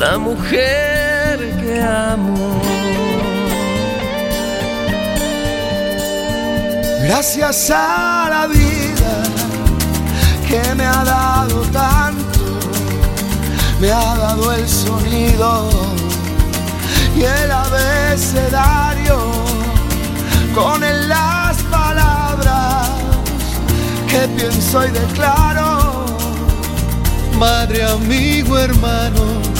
la mujer que amo. Gracias a la vida que me ha dado tanto, me ha dado el sonido y el abecedario con él las palabras que pienso y declaro. Madre, amigo, hermano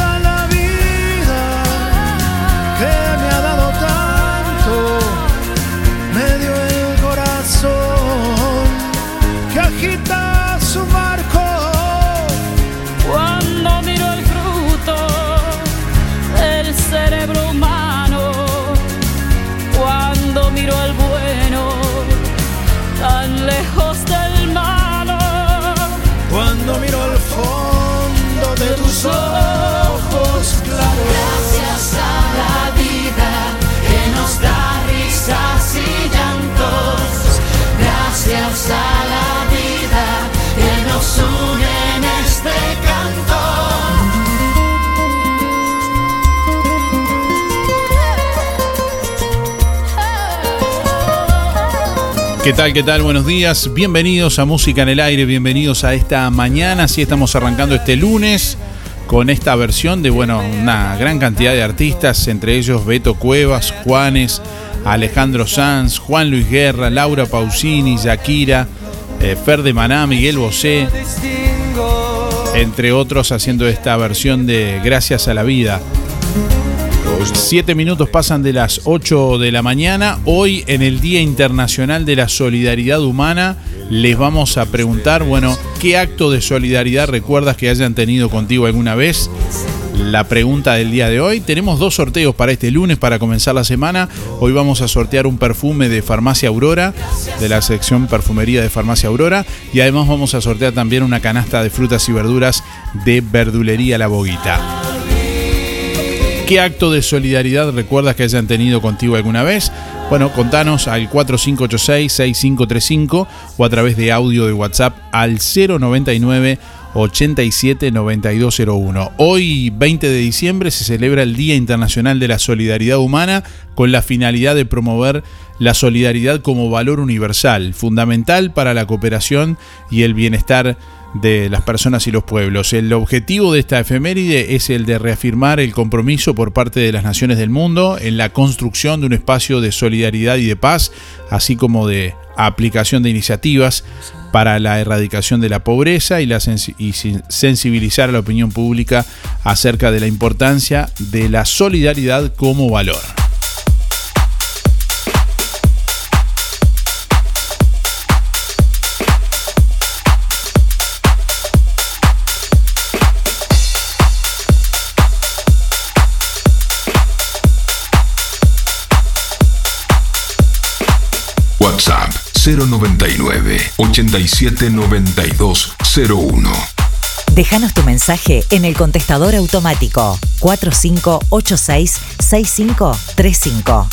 tus ojos claros. Gracias a la vida que nos da risas y llantos. Gracias a la vida que nos une en este canto. ¿Qué tal? ¿Qué tal? Buenos días. Bienvenidos a Música en el Aire. Bienvenidos a esta mañana. Así estamos arrancando este lunes con esta versión de, bueno, una gran cantidad de artistas, entre ellos Beto Cuevas, Juanes, Alejandro Sanz, Juan Luis Guerra, Laura Pausini, Shakira, eh, Fer de Maná, Miguel Bosé, entre otros haciendo esta versión de Gracias a la Vida. Siete minutos pasan de las 8 de la mañana. Hoy, en el Día Internacional de la Solidaridad Humana, les vamos a preguntar, bueno, ¿qué acto de solidaridad recuerdas que hayan tenido contigo alguna vez? La pregunta del día de hoy. Tenemos dos sorteos para este lunes para comenzar la semana. Hoy vamos a sortear un perfume de Farmacia Aurora, de la sección perfumería de Farmacia Aurora. Y además vamos a sortear también una canasta de frutas y verduras de Verdulería La Boguita. ¿Qué acto de solidaridad recuerdas que hayan tenido contigo alguna vez? Bueno, contanos al 4586-6535 o a través de audio de WhatsApp al 099 87 9201. Hoy, 20 de diciembre, se celebra el Día Internacional de la Solidaridad Humana con la finalidad de promover la solidaridad como valor universal, fundamental para la cooperación y el bienestar de las personas y los pueblos. El objetivo de esta efeméride es el de reafirmar el compromiso por parte de las naciones del mundo en la construcción de un espacio de solidaridad y de paz, así como de aplicación de iniciativas para la erradicación de la pobreza y, la sensibilizar a la opinión pública acerca de la importancia de la solidaridad como valor. 099 879201. Déjanos tu mensaje en el contestador automático 4586 6535.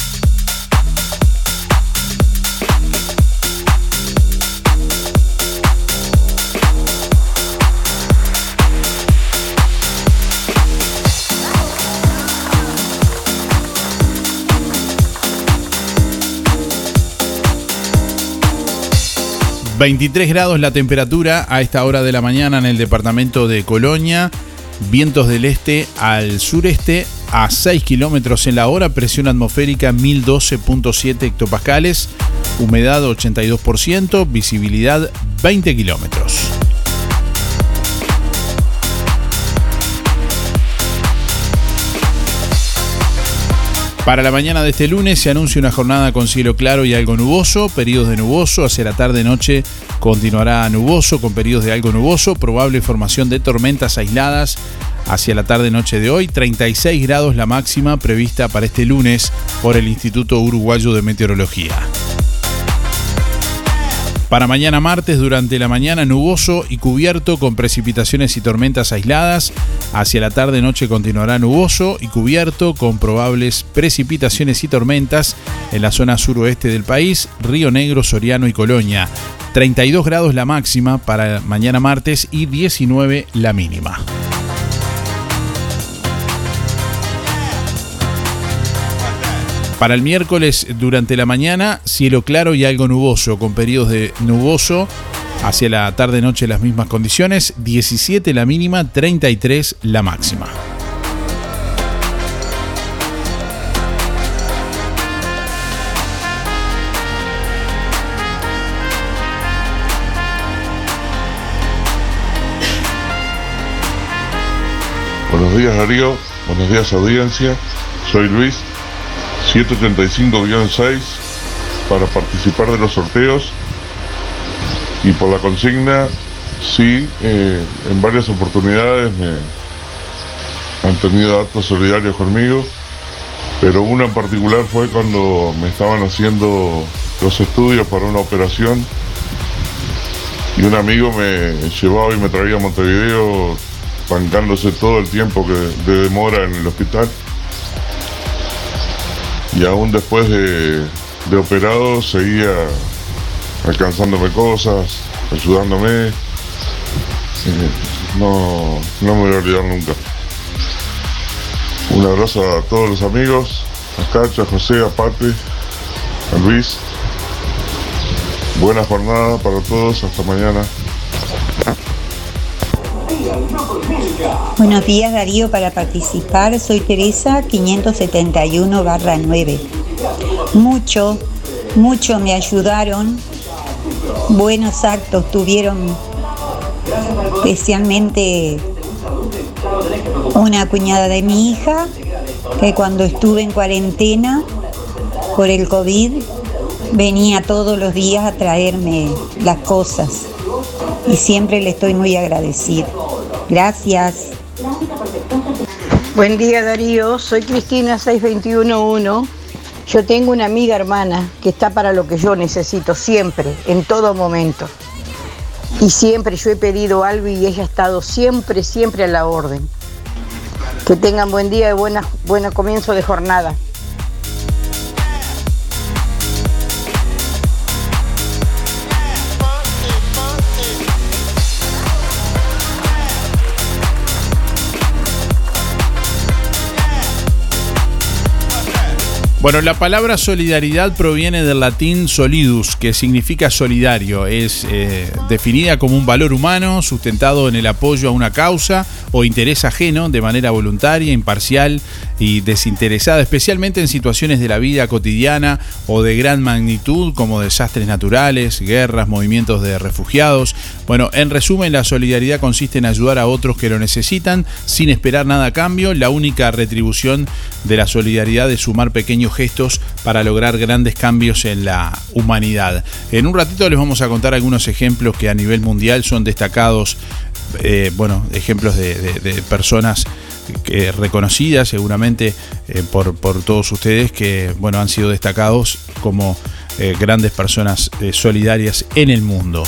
23 grados la temperatura a esta hora de la mañana en el departamento de Colonia. Vientos del este al sureste a 6 kilómetros en la hora. Presión atmosférica 1012.7 hectopascales. Humedad 82%. Visibilidad 20 kilómetros. Para la mañana de este lunes se anuncia una jornada con cielo claro y algo nuboso, periodos de nuboso, hacia la tarde-noche continuará nuboso con periodos de algo nuboso, probable formación de tormentas aisladas hacia la tarde-noche de hoy, 36 grados la máxima prevista para este lunes por el Instituto Uruguayo de Meteorología. Para mañana martes, durante la mañana nuboso y cubierto con precipitaciones y tormentas aisladas. Hacia la tarde-noche continuará nuboso y cubierto con probables precipitaciones y tormentas en la zona suroeste del país, Río Negro, Soriano y Colonia. 32 grados la máxima para mañana martes y 19 la mínima. Para el miércoles durante la mañana, cielo claro y algo nuboso, con periodos de nuboso. Hacia la tarde-noche las mismas condiciones, 17 la mínima, 33 la máxima. Buenos días Darío, buenos días audiencia, soy Luis 735-6 para participar de los sorteos. Y por la consigna, sí, eh, en varias oportunidades me han tenido actos solidarios conmigo, pero una en particular fue cuando me estaban haciendo los estudios para una operación y un amigo me llevaba y me traía a Montevideo bancándose todo el tiempo que de demora en el hospital y aún después de, operado seguía alcanzándome cosas, ayudándome. No, no me voy a olvidar nunca. Un abrazo a todos los amigos, a Cacho, a José, a Pate, a Luis. Buena jornada para todos, hasta mañana. Buenos días Darío, para participar. Soy Teresa 571 9. Mucho, mucho me ayudaron, buenos actos tuvieron especialmente una cuñada de mi hija que cuando estuve en cuarentena por el COVID venía todos los días a traerme las cosas y siempre le estoy muy agradecida. Gracias. Buen día Darío, soy Cristina 6211. Yo tengo una amiga hermana que está para lo que yo necesito siempre, en todo momento. Y siempre yo he pedido algo y ella ha estado siempre, siempre a la orden. Que tengan buen día y buen comienzo de jornada. Bueno, la palabra solidaridad proviene del latín solidus, que significa solidario. Es eh, definida como un valor humano sustentado en el apoyo a una causa o interés ajeno de manera voluntaria, imparcial y desinteresada, especialmente en situaciones de la vida cotidiana o de gran magnitud como desastres naturales, guerras, movimientos de refugiados. Bueno, en resumen, la solidaridad consiste en ayudar a otros que lo necesitan sin esperar nada a cambio. La única retribución de la solidaridad es sumar pequeños gestos para lograr grandes cambios en la humanidad. En un ratito les vamos a contar algunos ejemplos que a nivel mundial son destacados, eh, bueno, ejemplos de, personas reconocidas seguramente eh, por, por todos ustedes que bueno han sido destacados como eh, grandes personas solidarias en el mundo.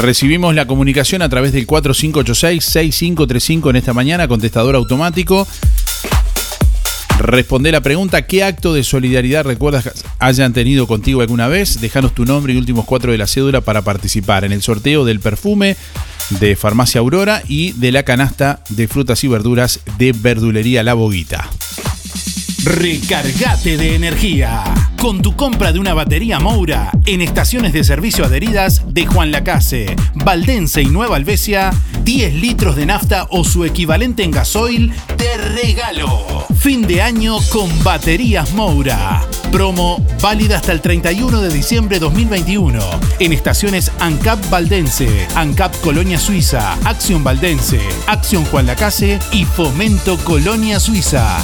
Recibimos la comunicación a través del 4586-6535 en esta mañana, contestador automático. Responde la pregunta, ¿qué acto de solidaridad recuerdas hayan tenido contigo alguna vez? Déjanos tu nombre y últimos cuatro de la cédula para participar en el sorteo del perfume de Farmacia Aurora y de la canasta de frutas y verduras de Verdulería La Boguita. Recargate de energía con tu compra de una batería Moura en estaciones de servicio adheridas de Juan Lacase, Valdense y Nueva Albesia, 10 litros de nafta o su equivalente en gasoil de regalo. Fin de año con baterías Moura. Promo válida hasta el 31 de diciembre 2021 en estaciones ANCAP Valdense, ANCAP Colonia Suiza, Acción Valdense, Acción Juan Lacase y Fomento Colonia Suiza.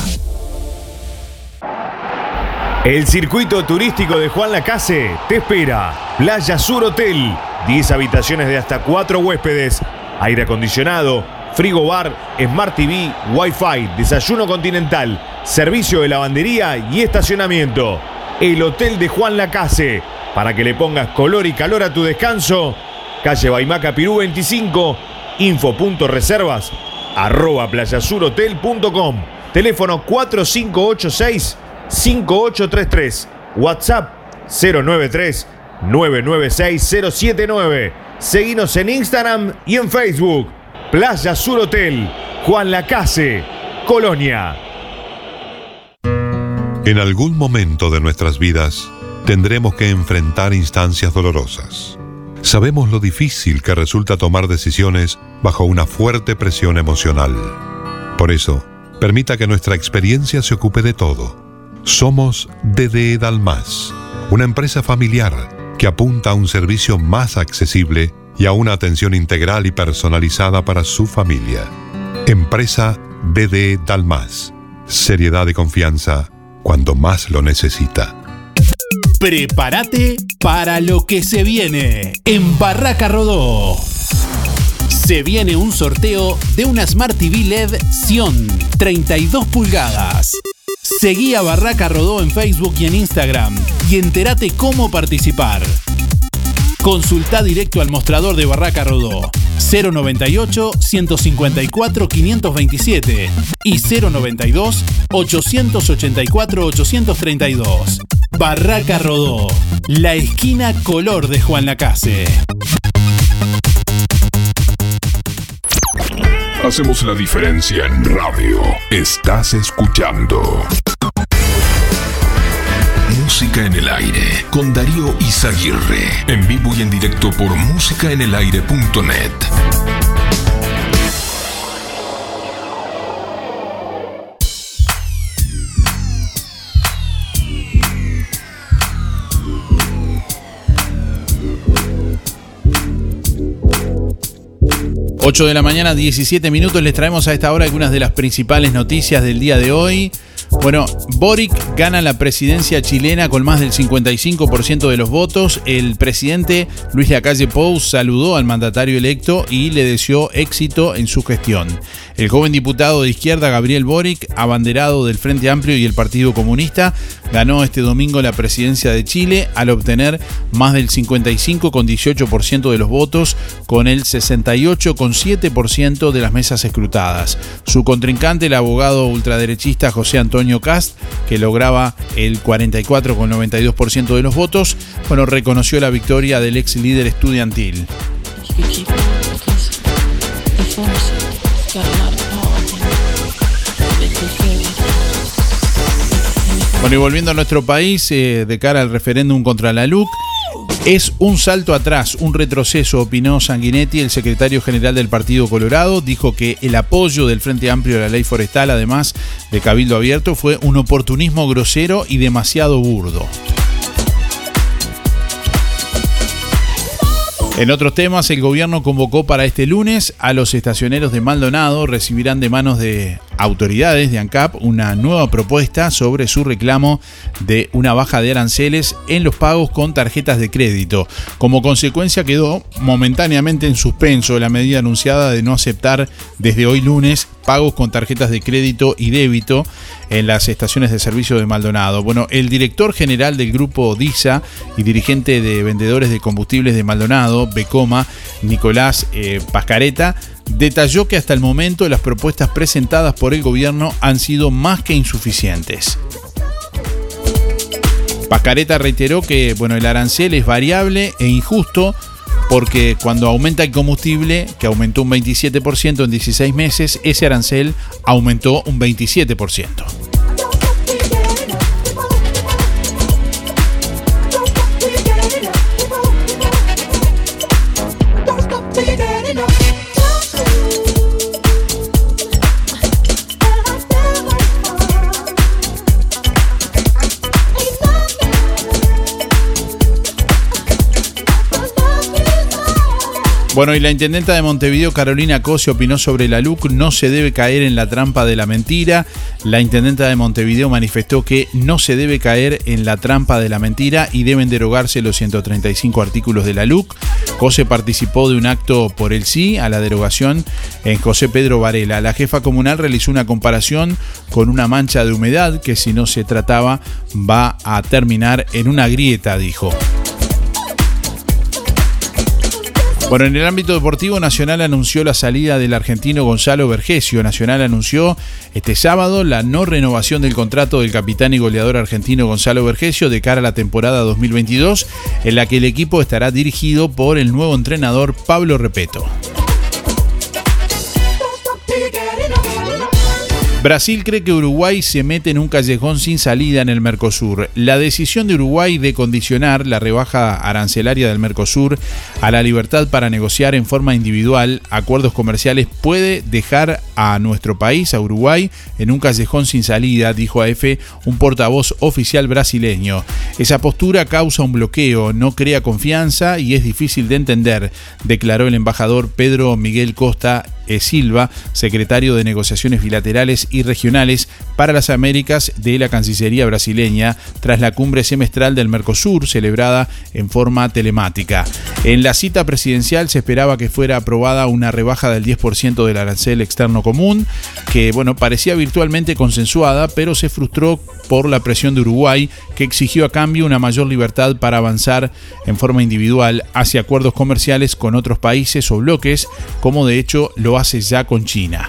El circuito turístico de Juan Lacase te espera. Playa Sur Hotel, 10 habitaciones de hasta 4 huéspedes, aire acondicionado, frigo bar, Smart TV, Wi-Fi, desayuno continental, servicio de lavandería y estacionamiento. El Hotel de Juan Lacase, para que le pongas color y calor a tu descanso. Calle Baimaca Pirú 25, info.reservas, arroba playasurhotel.com. Teléfono 4586 5833. WhatsApp 093 996 079. Seguinos en Instagram y en Facebook. Playa Sur Hotel, Juan Lacase, Colonia. En algún momento de nuestras vidas tendremos que enfrentar instancias dolorosas. Sabemos lo difícil que resulta tomar decisiones bajo una fuerte presión emocional. Por eso, permita que nuestra experiencia se ocupe de todo. Somos DDE Dalmas, una empresa familiar que apunta a un servicio más accesible y a una atención integral y personalizada para su familia. Empresa DDE Dalmas. Seriedad y confianza cuando más lo necesita. Prepárate para lo que se viene en Barraca Rodó. Se viene un sorteo de una Smart TV LED Sion 32 pulgadas. Seguí a Barraca Rodó en Facebook y en Instagram y entérate cómo participar. Consulta directo al mostrador de Barraca Rodó 098 154 527 y 092 884 832. Barraca Rodó, la esquina color de Juan Lacase. Hacemos la diferencia en radio. Estás escuchando. Música en el aire con Darío Izaguirre. En vivo y en directo por musicaenelaire.net. 8 de la mañana, 17 minutos. Les traemos a esta hora algunas de las principales noticias del día de hoy. Bueno, Boric gana la presidencia chilena con más del 55% de los votos. El presidente Luis Lacalle Pou saludó al mandatario electo y le deseó éxito en su gestión. El joven diputado de izquierda Gabriel Boric, abanderado del Frente Amplio y el Partido Comunista, ganó este domingo la presidencia de Chile al obtener más del 55,18% de los votos con el 68,7% de las mesas escrutadas. Su contrincante, el abogado ultraderechista José Antonio Cast, que lograba el 44,92% de los votos, bueno, reconoció la victoria del ex líder estudiantil. Bueno, y volviendo a nuestro país, eh, de cara al referéndum contra la LUC, Es un salto atrás, un retroceso, opinó Sanguinetti, el secretario general del Partido Colorado. Dijo que el apoyo del Frente Amplio a la ley forestal, además de Cabildo Abierto, fue un oportunismo grosero y demasiado burdo. En otros temas, el gobierno convocó para este lunes a los estacioneros de Maldonado. Recibirán de manos de autoridades de ANCAP una nueva propuesta sobre su reclamo de una baja de aranceles en los pagos con tarjetas de crédito. Como consecuencia quedó momentáneamente en suspenso la medida anunciada de no aceptar desde hoy lunes pagos con tarjetas de crédito y débito en las estaciones de servicio de Maldonado. Bueno, el director general del grupo DISA y dirigente de vendedores de combustibles de Maldonado, Becoma, Nicolás eh, Pascareta, detalló que hasta el momento las propuestas presentadas por el gobierno han sido más que insuficientes. Pascareta reiteró que bueno, el arancel es variable e injusto porque cuando aumenta el combustible, que aumentó un 27% en 16 meses, ese arancel aumentó un 27%. Bueno, y la intendenta de Montevideo, Carolina Cosio, opinó sobre la LUC, no se debe caer en la trampa de la mentira. La intendenta de Montevideo manifestó que no se debe caer en la trampa de la mentira y deben derogarse los 135 artículos de la LUC. Cose participó de un acto por el sí a la derogación en José Pedro Varela. La jefa comunal realizó una comparación con una mancha de humedad que si no se trataba va a terminar en una grieta, dijo. Bueno, en el ámbito deportivo, Nacional anunció la salida del argentino Gonzalo Vergesio. Nacional anunció este sábado la no renovación del contrato del capitán y goleador argentino Gonzalo Vergesio de cara a la temporada 2022, en la que el equipo estará dirigido por el nuevo entrenador Pablo Repeto. Brasil cree que Uruguay se mete en un callejón sin salida en el Mercosur. La decisión de Uruguay de condicionar la rebaja arancelaria del Mercosur a la libertad para negociar en forma individual acuerdos comerciales puede dejar a nuestro país, a Uruguay, en un callejón sin salida, dijo a EFE un portavoz oficial brasileño. Esa postura causa un bloqueo, no crea confianza y es difícil de entender, declaró el embajador Pedro Miguel Costa. Silva, secretario de Negociaciones Bilaterales y Regionales para las Américas de la Cancillería brasileña, tras la cumbre semestral del Mercosur celebrada en forma telemática. En la cita presidencial se esperaba que fuera aprobada una rebaja del 10% del arancel externo común, que bueno, parecía virtualmente consensuada, pero se frustró por la presión de Uruguay, que exigió a cambio una mayor libertad para avanzar en forma individual hacia acuerdos comerciales con otros países o bloques, como de hecho lo ya con China.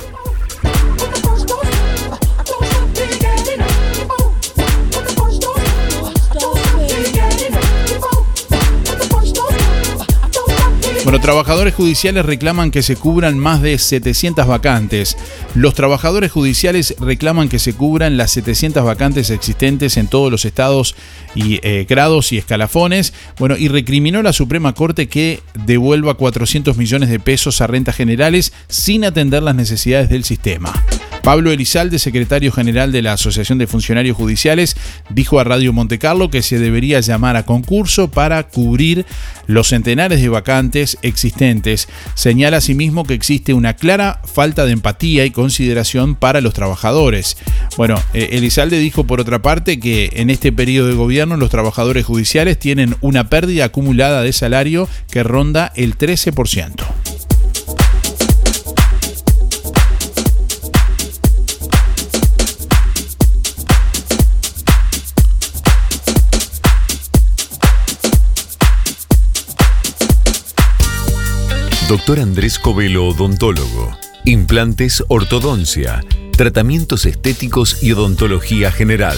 Bueno, trabajadores judiciales reclaman que se cubran más de 700 vacantes. Los trabajadores judiciales reclaman que se cubran las 700 vacantes existentes en todos los estados y eh, grados y escalafones. Bueno, y recriminó la Suprema Corte que devuelva 400 millones de pesos a rentas generales sin atender las necesidades del sistema. Pablo Elizalde, secretario general de la Asociación de Funcionarios Judiciales, dijo a Radio Montecarlo que se debería llamar a concurso para cubrir los centenares de vacantes existentes. Señala asimismo que existe una clara falta de empatía y consideración para los trabajadores. Bueno, eh, Elizalde dijo por otra parte que en este periodo de los trabajadores judiciales tienen una pérdida acumulada de salario que ronda el 13%. Doctor Andrés Covelo, odontólogo. Implantes, ortodoncia, tratamientos estéticos y odontología general.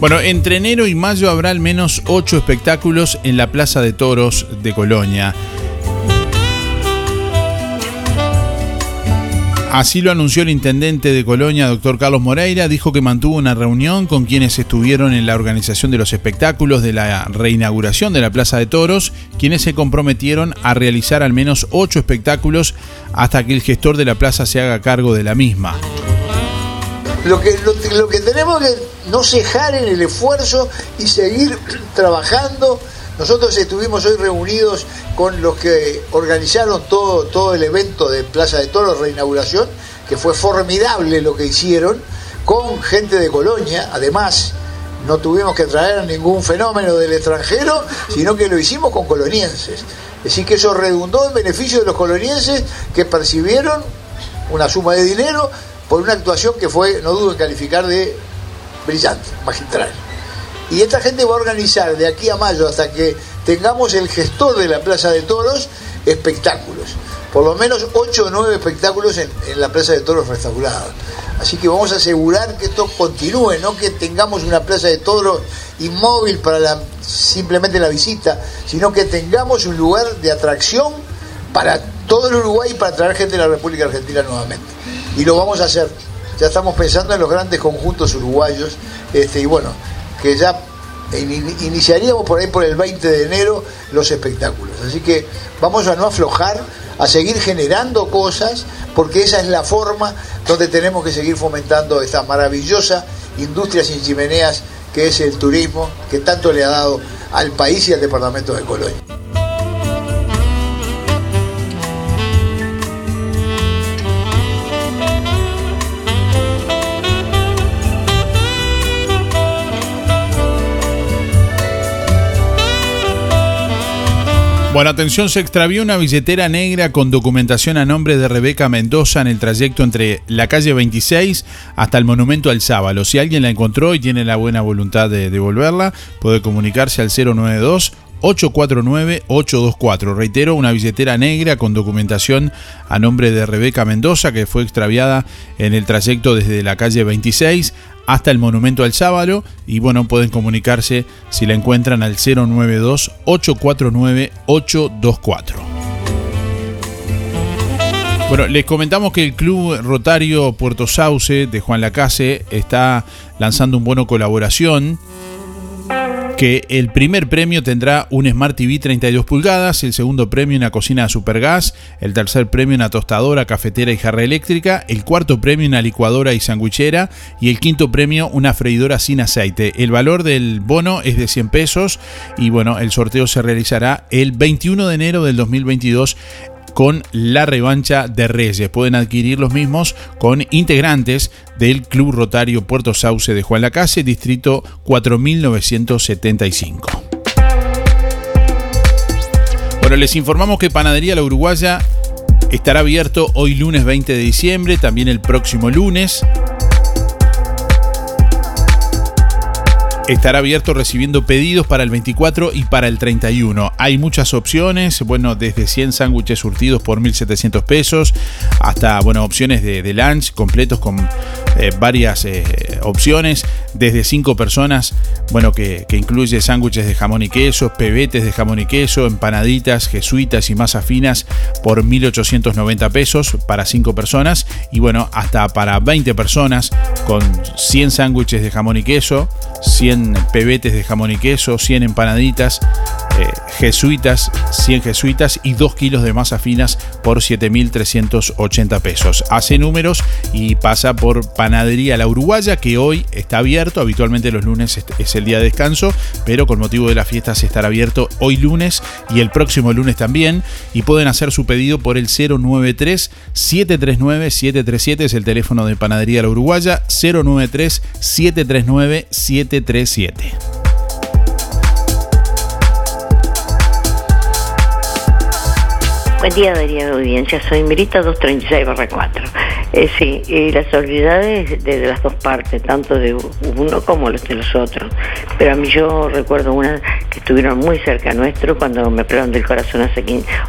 Bueno, entre enero y mayo habrá al menos ocho espectáculos en la Plaza de Toros de Colonia. Así lo anunció el intendente de Colonia, doctor Carlos Moreira, dijo que mantuvo una reunión con quienes estuvieron en la organización de los espectáculos de la reinauguración de la Plaza de Toros, quienes se comprometieron a realizar al menos ocho espectáculos hasta que el gestor de la plaza se haga cargo de la misma. Lo que, lo, que tenemos que no cejar en el esfuerzo y seguir trabajando. Nosotros estuvimos hoy reunidos con los que organizaron todo, todo el evento de Plaza de Toros, reinauguración, que fue formidable lo que hicieron, con gente de Colonia, además. No tuvimos que traer ningún fenómeno del extranjero, sino que lo hicimos con colonienses. Es decir, que eso redundó en beneficio de los colonienses que percibieron una suma de dinero por una actuación que fue, no dudo en calificar de brillante, magistral. Y esta gente va a organizar de aquí a mayo hasta que tengamos el gestor de la Plaza de Toros espectáculos. Por lo menos 8 o 9 espectáculos en, la Plaza de Toros restaurada. Así que vamos a asegurar que esto continúe, no que tengamos una Plaza de Toros inmóvil para simplemente la visita, sino que tengamos un lugar de atracción para todo el Uruguay y para traer gente de la República Argentina nuevamente. Y lo vamos a hacer. Ya estamos pensando en los grandes conjuntos uruguayos este, y bueno, que ya in- iniciaríamos por ahí por el 20 de enero los espectáculos. Así que vamos a no aflojar, a seguir generando cosas, porque esa es la forma donde tenemos que seguir fomentando esta maravillosa industria sin chimeneas que es el turismo, que tanto le ha dado al país y al departamento de Colonia. Bueno, atención, se extravió una billetera negra con documentación a nombre de Rebeca Mendoza en el trayecto entre la calle 26 hasta el monumento al Sábalo. Si alguien la encontró y tiene la buena voluntad de devolverla, puede comunicarse al 092 849-824. Reitero, una billetera negra con documentación a nombre de Rebeca Mendoza que fue extraviada en el trayecto desde la calle 26 hasta el monumento al Sábalo y bueno, pueden comunicarse si la encuentran al 092-849-824. Bueno, les comentamos que el Club Rotario Puerto Sauce de Juan Lacase está lanzando un bono colaboración que el primer premio tendrá un Smart TV 32 pulgadas, el segundo premio una cocina de supergas, el tercer premio una tostadora, cafetera y jarra eléctrica, el cuarto premio una licuadora y sandwichera y el quinto premio una freidora sin aceite. El valor del bono es de 100 pesos y bueno, el sorteo se realizará el 21 de enero del 2022 con la revancha de Reyes. Pueden adquirir los mismos con integrantes del Club Rotario Puerto Sauce de Juan Lacase, distrito 4975. Bueno, les informamos que Panadería La Uruguaya estará abierto hoy lunes 20 de diciembre, también el próximo lunes. Estará abierto recibiendo pedidos para el 24 y para el 31. Hay muchas opciones, bueno, desde 100 sándwiches surtidos por 1.700 pesos hasta, bueno, opciones de, lunch completos con eh, varias eh, opciones, desde 5 personas, bueno, que, incluye sándwiches de jamón y queso, pebetes de jamón y queso, empanaditas, jesuitas y masas finas por 1.890 pesos para 5 personas y, bueno, hasta para 20 personas con 100 sándwiches de jamón y queso, 100 pebetes de jamón y queso, 100 empanaditas, eh, jesuitas, 100 jesuitas y 2 kilos de masa finas por 7.380 pesos. Hace números y pasa por Panadería La Uruguaya, que hoy está abierto. Habitualmente los lunes es el día de descanso, pero con motivo de las fiestas estará abierto hoy lunes y el próximo lunes también. Y pueden hacer su pedido por el 093-739-737, es el teléfono de Panadería La Uruguaya, 093-739-737. Buen día, Daría de Audiencia. Soy Mirita 236-4. Eh, sí, y la solidaridad es de, las dos partes, tanto de uno como de los otros. Pero a mí yo recuerdo una que estuvieron muy cerca nuestro cuando me operaron del corazón hace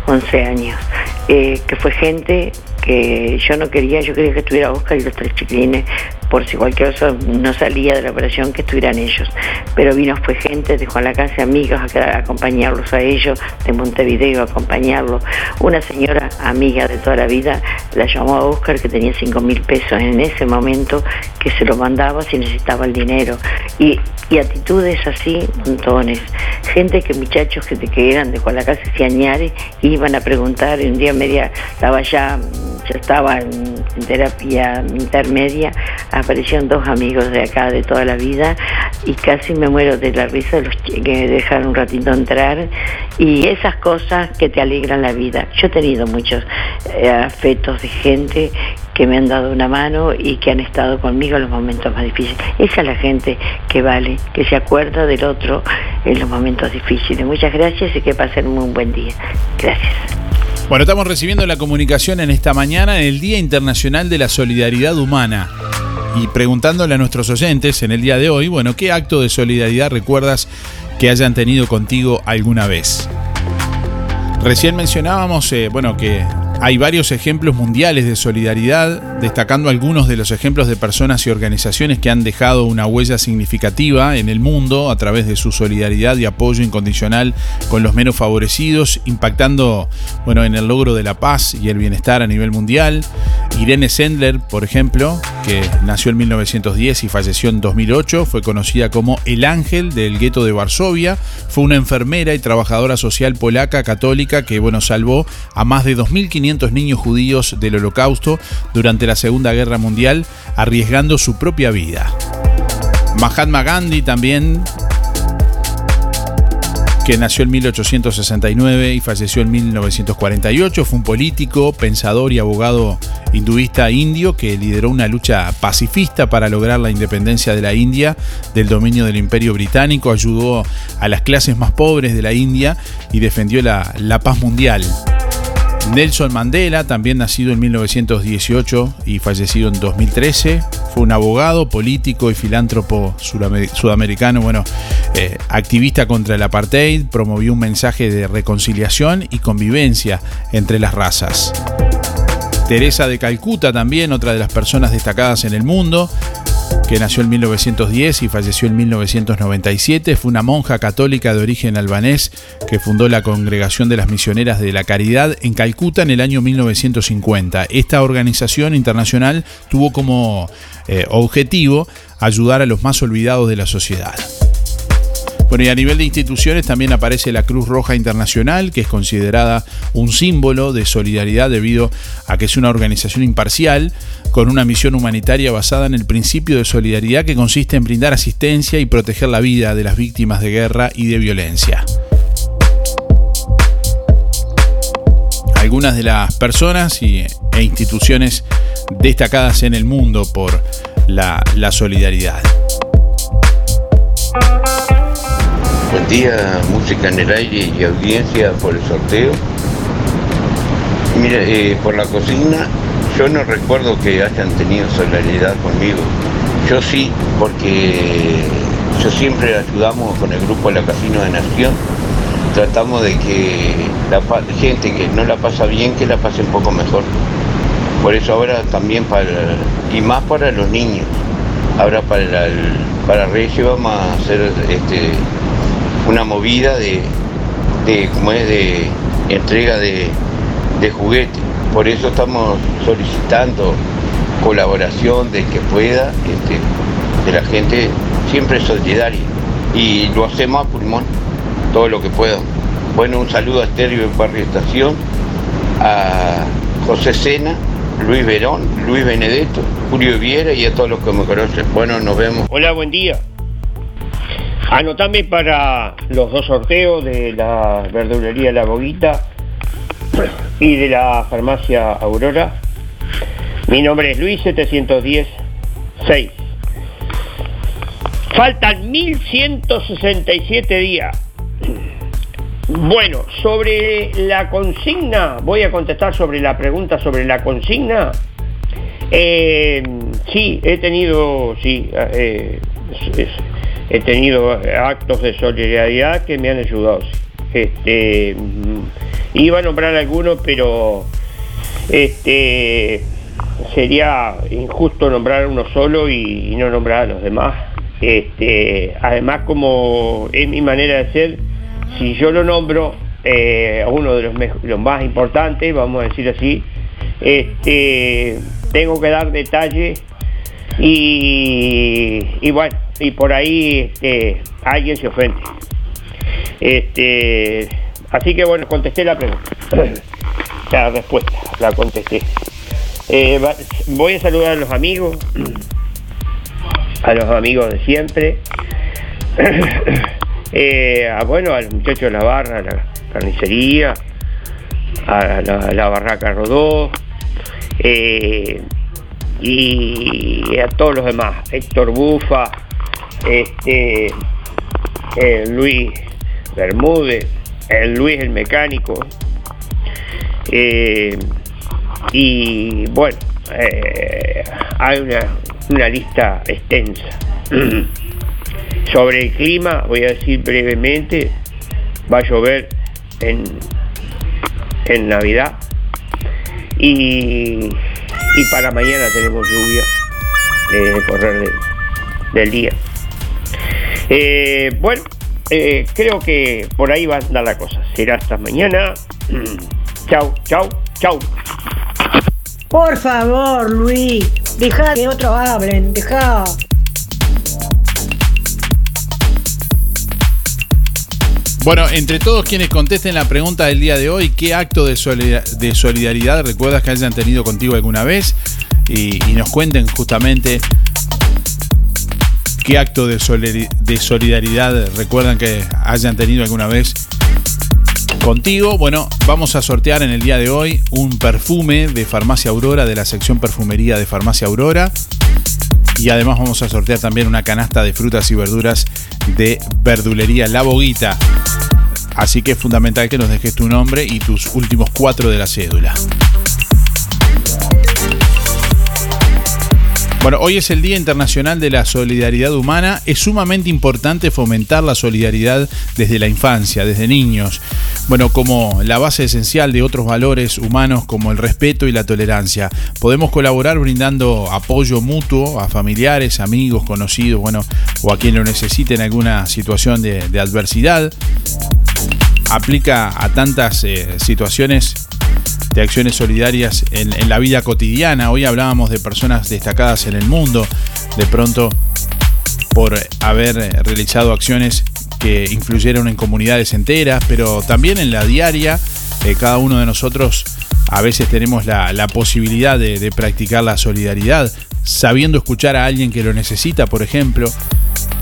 11 años, eh, que fue gente que yo no quería, yo quería que estuviera Oscar y los tres chiquilines, por si cualquier cosa no salía de la operación, que estuvieran ellos. Pero vino, fue gente de Juan la amigos, a, acompañarlos a ellos, de Montevideo, a acompañarlos. Una señora amiga de toda la vida la llamó a Oscar, que tenía cinco mil pesos en ese momento, que se lo mandaba si necesitaba el dinero. Y, y actitudes así, montones. Gente que muchachos que, que eran de Juan la Casa, Ciañares, iban a preguntar, y un día media estaba ya, ya estaba en, terapia intermedia, aparecieron dos amigos de acá de toda la vida y casi me muero de la risa los que dejaron un ratito entrar y esas cosas que te alegran la vida. Yo he tenido muchos eh, afectos de gente que me han dado una mano y que han estado conmigo en los momentos más difíciles. Esa es la gente que vale, que se acuerda del otro en los momentos difíciles. Muchas gracias y que pasen un buen día. Gracias. Bueno, estamos recibiendo la comunicación en esta mañana en el Día Internacional de la Solidaridad Humana y preguntándole a nuestros oyentes en el día de hoy, bueno, ¿qué acto de solidaridad recuerdas que hayan tenido contigo alguna vez? Recién mencionábamos, eh, bueno, que hay varios ejemplos mundiales de solidaridad, destacando algunos de los ejemplos de personas y organizaciones que han dejado una huella significativa en el mundo a través de su solidaridad y apoyo incondicional con los menos favorecidos, impactando bueno, en el logro de la paz y el bienestar a nivel mundial. Irene Sendler, por ejemplo, que nació en 1910 y falleció en 2008, fue conocida como el ángel del gueto de Varsovia, fue una enfermera y trabajadora social polaca católica que bueno, salvó a más de 2.500 niños judíos del holocausto durante la Segunda Guerra Mundial, arriesgando su propia vida. Mahatma Gandhi también, que nació en 1869 y falleció en 1948, fue un político, pensador y abogado hinduista indio que lideró una lucha pacifista para lograr la independencia de la India del dominio del imperio británico, ayudó a las clases más pobres de la India y defendió la, la paz mundial. Nelson Mandela, también nacido en 1918 y fallecido en 2013, fue un abogado, político y filántropo sudamericano, bueno, eh, activista contra el apartheid, promovió un mensaje de reconciliación y convivencia entre las razas. Teresa de Calcuta también, otra de las personas destacadas en el mundo, que nació en 1910 y falleció en 1997. Fue una monja católica de origen albanés que fundó la Congregación de las Misioneras de la Caridad en Calcuta en el año 1950. Esta organización internacional tuvo como eh, objetivo ayudar a los más olvidados de la sociedad. Bueno, y a nivel de instituciones también aparece la Cruz Roja Internacional, que es considerada un símbolo de solidaridad debido a que es una organización imparcial con una misión humanitaria basada en el principio de solidaridad que consiste en brindar asistencia y proteger la vida de las víctimas de guerra y de violencia. Algunas de las personas y, e instituciones destacadas en el mundo por la, la solidaridad. Buen día, música en el aire y audiencia por el sorteo. Mira, eh, por la cocina, yo no recuerdo que hayan tenido solidaridad conmigo. Yo sí, porque yo siempre ayudamos con el grupo la Casino de Nación. Tratamos de que la gente que no la pasa bien, que la pase un poco mejor. Por eso ahora también para, y más para los niños. Ahora para, para Reyes vamos a hacer este, una movida de, de como es de entrega de, de juguetes. Por eso estamos solicitando colaboración de que pueda, este, de la gente siempre solidaria. Y lo hacemos a pulmón, todo lo que pueda. Bueno, un saludo a Estéreo de Barrio Estación, a José Sena, Luis Verón, Luis Benedetto, Julio Viera y a todos los que me conocen. Bueno, nos vemos. Hola, buen día. Anotame para los dos sorteos de la verdulería La Boguita y de la farmacia Aurora. Mi nombre es Luis 710 6. Faltan 1167 días. Bueno, sobre la consigna, voy a contestar sobre la pregunta sobre la consigna. Eh, sí, he tenido, sí, eh, he tenido actos de solidaridad que me han ayudado. Este, mm, iba a nombrar algunos, pero este sería injusto nombrar uno solo y, no nombrar a los demás. Este, además, como es mi manera de ser, si yo lo nombro eh, a uno de los, los más importantes, vamos a decir así, este, tengo que dar detalles y, y bueno, y por ahí este, alguien se ofende. Este, así que bueno, contesté la pregunta. La respuesta, la contesté. Eh, voy a saludar a los amigos, a los amigos de siempre. Eh, a, bueno, a los muchachos de la barra, a la carnicería, a la, la barraca Rodó, eh, y a todos los demás, Héctor Bufa, este, eh, Luis Bermúdez, el Luis el mecánico, eh, y bueno, eh, hay una, una lista extensa. Sobre el clima, voy a decir brevemente, va a llover en, en Navidad y, y para mañana tenemos lluvia el correr del día. Eh, bueno, eh, creo que por ahí va a andar la cosa. Será hasta mañana. chau, chau, chau. Por favor, Luis, deja que otros hablen, deja. Bueno, entre todos quienes contesten la pregunta del día de hoy, ¿qué acto de, solida- de solidaridad recuerdas que hayan tenido contigo alguna vez? Y, y nos cuenten justamente qué acto de, solidari- de solidaridad recuerdan que hayan tenido alguna vez contigo. Bueno, vamos a sortear en el día de hoy un perfume de Farmacia Aurora, de la sección perfumería de Farmacia Aurora. Y además vamos a sortear también una canasta de frutas y verduras de verdulería La Boguita. Así que es fundamental que nos dejes tu nombre y tus últimos cuatro de la cédula. Bueno, hoy es el Día Internacional de la Solidaridad Humana. Es sumamente importante fomentar la solidaridad desde la infancia, desde niños. Bueno, como la base esencial de otros valores humanos como el respeto y la tolerancia. Podemos colaborar brindando apoyo mutuo a familiares, amigos, conocidos, bueno, o a quien lo necesite en alguna situación de, adversidad. Aplica a tantas eh, situaciones de acciones solidarias en, la vida cotidiana. Hoy hablábamos de personas destacadas en el mundo, de pronto por haber realizado acciones que influyeron en comunidades enteras, pero también en la diaria. eh, cada uno de nosotros a veces tenemos la, la posibilidad de, de practicar la solidaridad, sabiendo escuchar a alguien que lo necesita, por ejemplo,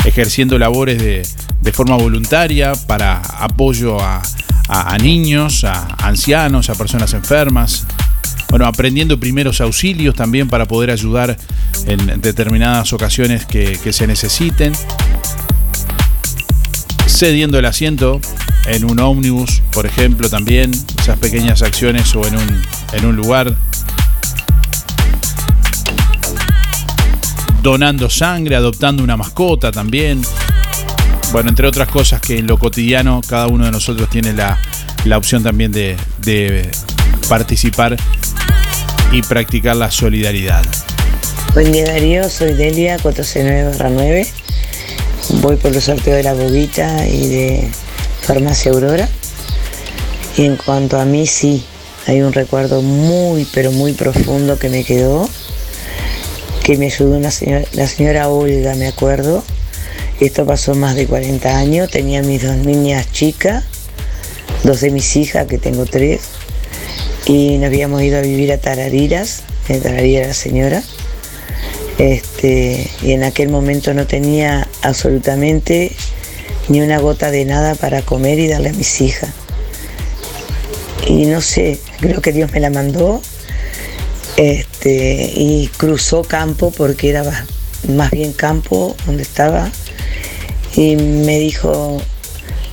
ejerciendo labores de, de forma voluntaria para apoyo a, a- niños, a ancianos, a personas enfermas. Bueno, aprendiendo primeros auxilios también para poder ayudar en determinadas ocasiones que, que se necesiten. Cediendo el asiento en un ómnibus, por ejemplo, también, esas pequeñas acciones o en un, en un lugar. Donando sangre, adoptando una mascota también. Bueno, entre otras cosas que en lo cotidiano cada uno de nosotros tiene la, la opción también de, de participar y practicar la solidaridad. Buen día Darío, soy Delia 469-9. Voy por el sorteo de la boguita y de Farmacia Aurora. Y en cuanto a mí, sí, hay un recuerdo muy, pero muy profundo que me quedó, que me ayudó una señora, la señora Olga, me acuerdo. Esto pasó más de 40 años, tenía mis dos niñas chicas, dos de mis hijas, que tengo tres, y nos habíamos ido a vivir a Tarariras, en Tarariras la señora. Este, y en aquel momento no tenía absolutamente ni una gota de nada para comer y darle a mis hijas. Y no sé, creo que Dios me la mandó. Este, y cruzó campo porque era más bien campo donde estaba. Y me dijo,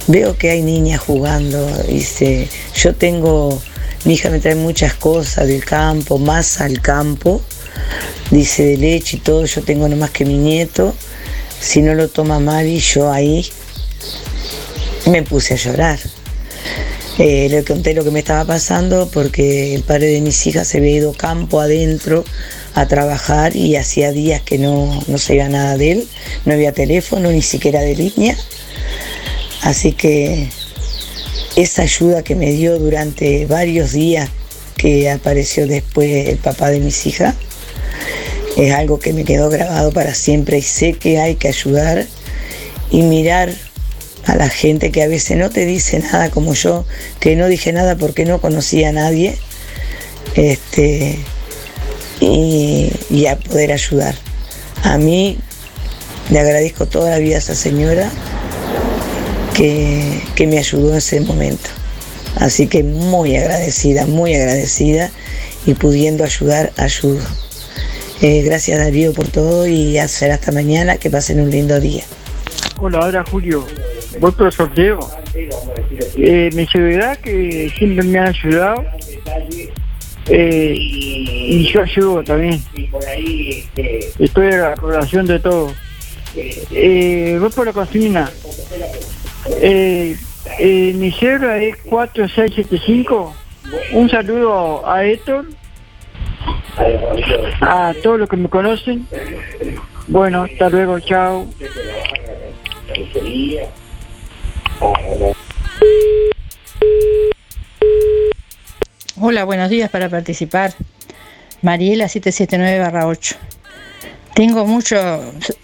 veo que hay niñas jugando. Dice, yo tengo, mi hija me trae muchas cosas del campo, más al campo dice de leche y todo, yo tengo nomás que mi nieto, si no lo toma Mari, yo ahí me puse a llorar. Eh, le conté lo que me estaba pasando porque el padre de mis hijas se había ido campo adentro a trabajar y hacía días que no, no se iba nada de él, no había teléfono ni siquiera de línea. Así que esa ayuda que me dio durante varios días que apareció después el papá de mis hijas, es algo que me quedó grabado para siempre y sé que hay que ayudar y mirar a la gente que a veces no te dice nada como yo, que no dije nada porque no conocía a nadie, este, y, y a poder ayudar. A mí le agradezco toda la vida a esa señora que, que me ayudó en ese momento. Así que muy agradecida, muy agradecida y pudiendo ayudar, ayudo. Eh, gracias Darío por todo y hacer hasta mañana, que pasen un lindo día. Hola, ahora Julio. Voy sorteo. Mi que siempre me han ayudado. Eh, y yo ayudo también. Estoy a la colaboración de todo. Eh, voy por la cocina. Eh, eh, mi cierra es 4675. Un saludo a Héctor, a todos los que me conocen. Bueno, hasta luego, chao. Hola, buenos días para participar. Mariela 779-8. Tengo mucho,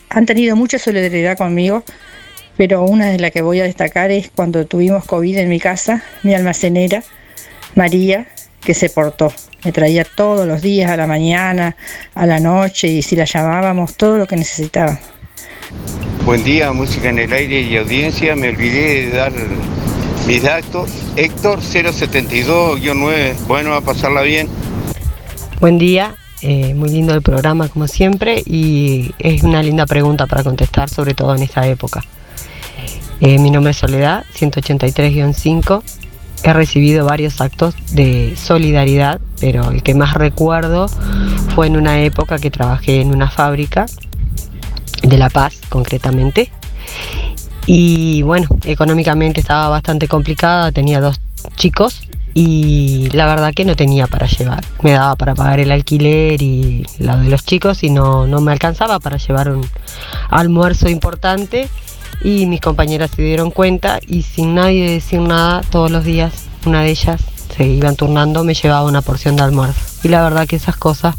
han tenido mucha solidaridad conmigo, pero una de las que voy a destacar es cuando tuvimos COVID en mi casa, mi almacenera, María, que se portó. Me traía todos los días, a la mañana, a la noche, y si la llamábamos, todo lo que necesitaba. Buen día, música en el aire y audiencia. Me olvidé de dar mis datos. Héctor 072-9. Bueno, a pasarla bien. Buen día, eh, muy lindo el programa como siempre y es una linda pregunta para contestar, sobre todo en esta época. Eh, mi nombre es Soledad, 183-5. He recibido varios actos de solidaridad, pero el que más recuerdo fue en una época que trabajé en una fábrica de La Paz, concretamente. Y bueno, económicamente estaba bastante complicada, tenía dos chicos y la verdad que no tenía para llevar. Me daba para pagar el alquiler y lo de los chicos y no, no me alcanzaba para llevar un almuerzo importante y mis compañeras se dieron cuenta y sin nadie decir nada, todos los días una de ellas se iban turnando, me llevaba una porción de almuerzo. Y la verdad que esas cosas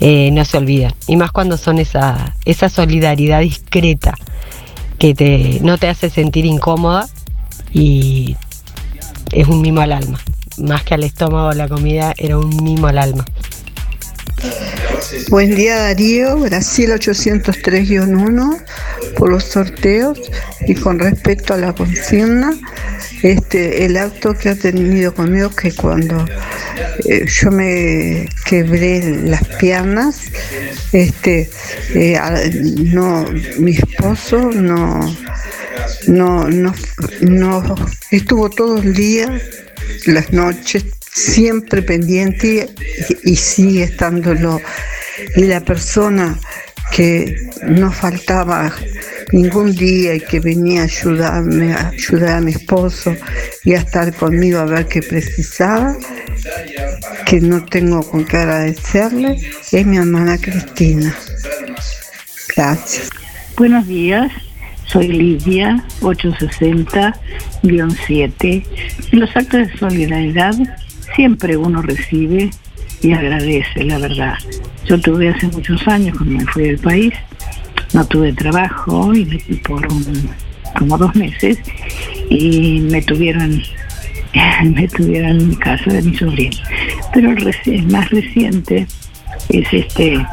eh, no se olvidan. Y más cuando son esa, esa solidaridad discreta que te, no te hace sentir incómoda y es un mimo al alma. Más que al estómago la comida, era un mimo al alma. Buen día Darío, Brasil 803-1 por los sorteos y con respecto a la consigna, este, el acto que ha tenido conmigo que cuando eh, yo me quebré las piernas, este, eh, no, mi esposo no, no, no, no estuvo todo el día, las noches, siempre pendiente y, y sigue estándolo. Y la persona que no faltaba ningún día y que venía a ayudarme, a ayudar a mi esposo y a estar conmigo a ver qué precisaba, que no tengo con qué agradecerle, es mi hermana Cristina. Gracias. Buenos días, soy Lidia, 860-7. En los actos de solidaridad siempre uno recibe y agradece, la verdad. Yo tuve hace muchos años, cuando me fui del país, no tuve trabajo y por un- como dos meses y me tuvieron me tuvieron en casa de mi sobrino. Pero el, reci- el más reciente es este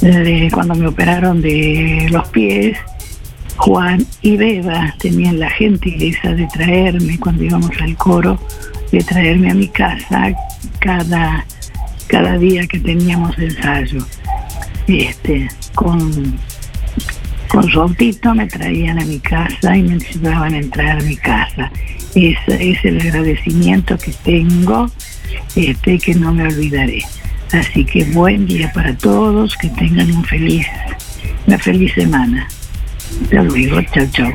de cuando me operaron de los pies. Juan y Beba tenían la gentileza de traerme cuando íbamos al coro, de traerme a mi casa cada, cada día que teníamos ensayo. Este, con, con su autito me traían a mi casa y me ayudaban a entrar a mi casa. Ese es el agradecimiento que tengo, este, que no me olvidaré. Así que buen día para todos, que tengan un feliz, una feliz semana. Hasta luego, chao, chao.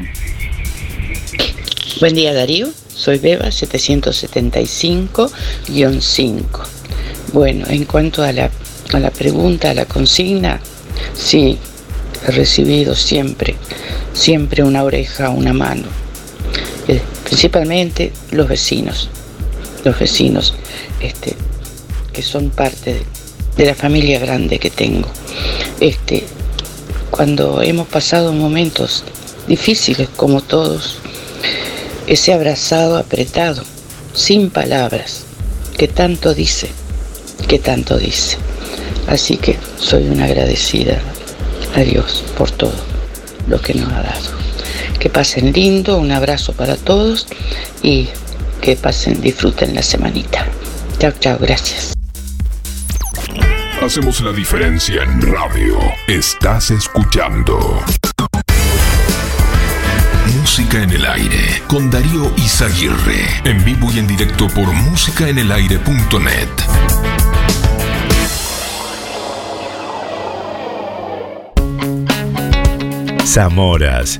Buen día Darío, soy Beba 775-5. Bueno, en cuanto a la, a la pregunta, a la consigna, sí, he recibido siempre, siempre una oreja, una mano. Eh, principalmente los vecinos, los vecinos este, que son parte de, de la familia grande que tengo. Este, cuando hemos pasado momentos difíciles como todos, ese abrazado apretado, sin palabras, que tanto dice, que tanto dice. Así que soy una agradecida a Dios por todo lo que nos ha dado. Que pasen lindo, un abrazo para todos y que pasen, disfruten la semanita. Chao, chao, gracias. Hacemos la diferencia en radio. Estás escuchando. Música en el aire con Darío Izaguirre. En vivo y en directo por músicaenelaire.net. Zamoras.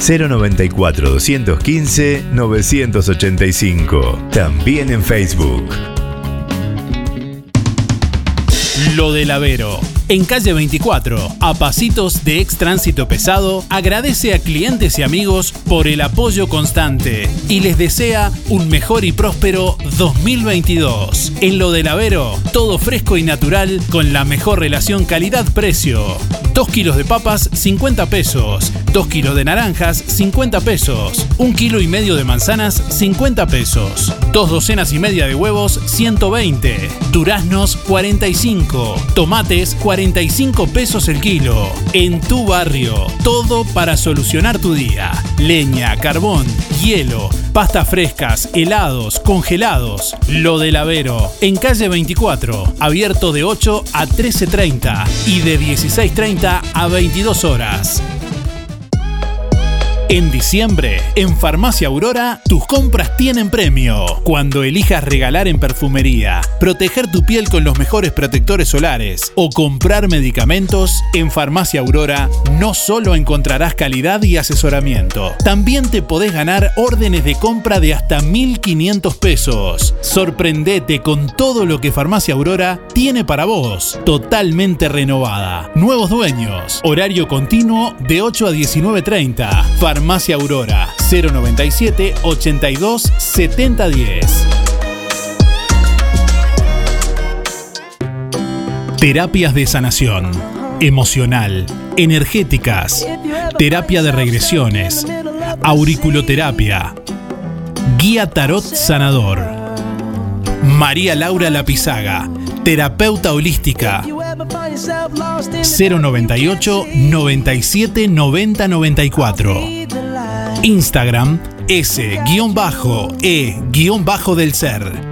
094 215 985. También en Facebook. Lo del Avero. En calle 24, a pasitos de ex tránsito pesado, agradece a clientes y amigos por el apoyo constante y les desea un mejor y próspero 2022. En Lo del Avero, todo fresco y natural con la mejor relación calidad-precio. 2 kilos de papas, 50 pesos. 2 kilos de naranjas, 50 pesos. 1 kilo y medio de manzanas, 50 pesos. 2 docenas y media de huevos, 120. Duraznos, 45. Tomates, 45 pesos el kilo. En tu barrio, todo para solucionar tu día. Leña, carbón, hielo, pastas frescas, helados, congelados. Lo del Avero, en calle 24, abierto de 8 a 13.30 y de 16.30 a 22 horas. En diciembre, en Farmacia Aurora, tus compras tienen premio. Cuando elijas regalar en perfumería, proteger tu piel con los mejores protectores solares o comprar medicamentos, en Farmacia Aurora no solo encontrarás calidad y asesoramiento, también te podés ganar órdenes de compra de hasta 1.500 pesos. Sorprendete con todo lo que Farmacia Aurora tiene para vos. Totalmente renovada. Nuevos dueños. Horario continuo de 8 a 19.30. Farmacia Aurora 097 82 7010. Terapias de sanación, emocional, energéticas, terapia de regresiones, auriculoterapia, guía tarot sanador. María Laura Lapizaga, terapeuta holística. 098 97 90 94. Instagram S-E-del ser.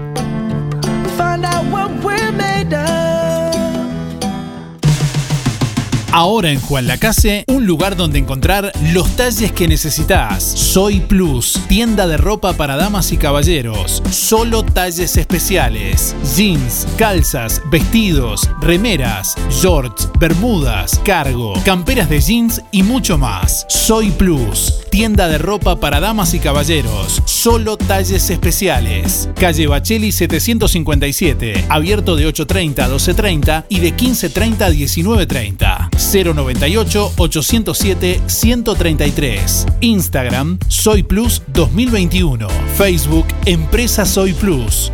Ahora en Juan Lacase, un lugar donde encontrar los talles que necesitas. Soy Plus, tienda de ropa para damas y caballeros. Solo talles especiales. Jeans, calzas, vestidos, remeras, shorts, bermudas, cargo, camperas de jeans y mucho más. Soy Plus, tienda de ropa para damas y caballeros. Solo talles especiales. Calle Bacheli 757, abierto de 8.30 a 12.30 y de 15.30 a 19.30. 098 807 133. Instagram Soy Plus 2021. Facebook Empresa Soy Plus.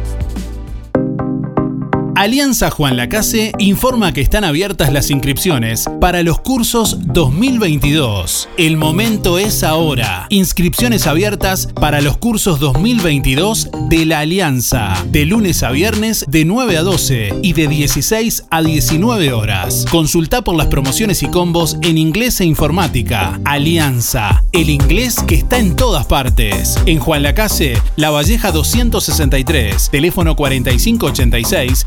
Alianza Juan Lacase informa que están abiertas las inscripciones para los cursos 2022. El momento es ahora. Inscripciones abiertas para los cursos 2022 de la Alianza. De lunes a viernes de 9 a 12 y de 16 a 19 horas. Consulta por las promociones y combos en inglés e informática. Alianza. El inglés que está en todas partes. En Juan Lacase, La Valleja 263. Teléfono 4586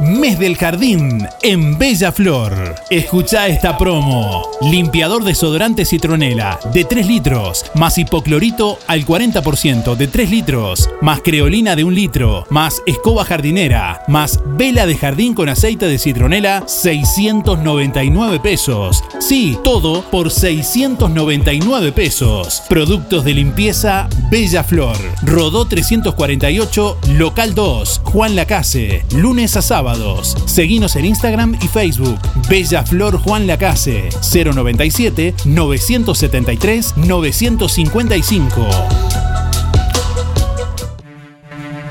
Mes del Jardín en Bella Flor. Escucha esta promo. Limpiador desodorante citronela de 3 litros, más hipoclorito al 40% de 3 litros, más creolina de 1 litro, más escoba jardinera, más vela de jardín con aceite de citronela, 699 pesos. Sí, todo por 699 pesos. Productos de limpieza Bella Flor. Rodó 348, local 2, Juan Lacase, lunes a sábado Seguinos en Instagram y Facebook. Bella Flor Juan Lacase 097 973 955.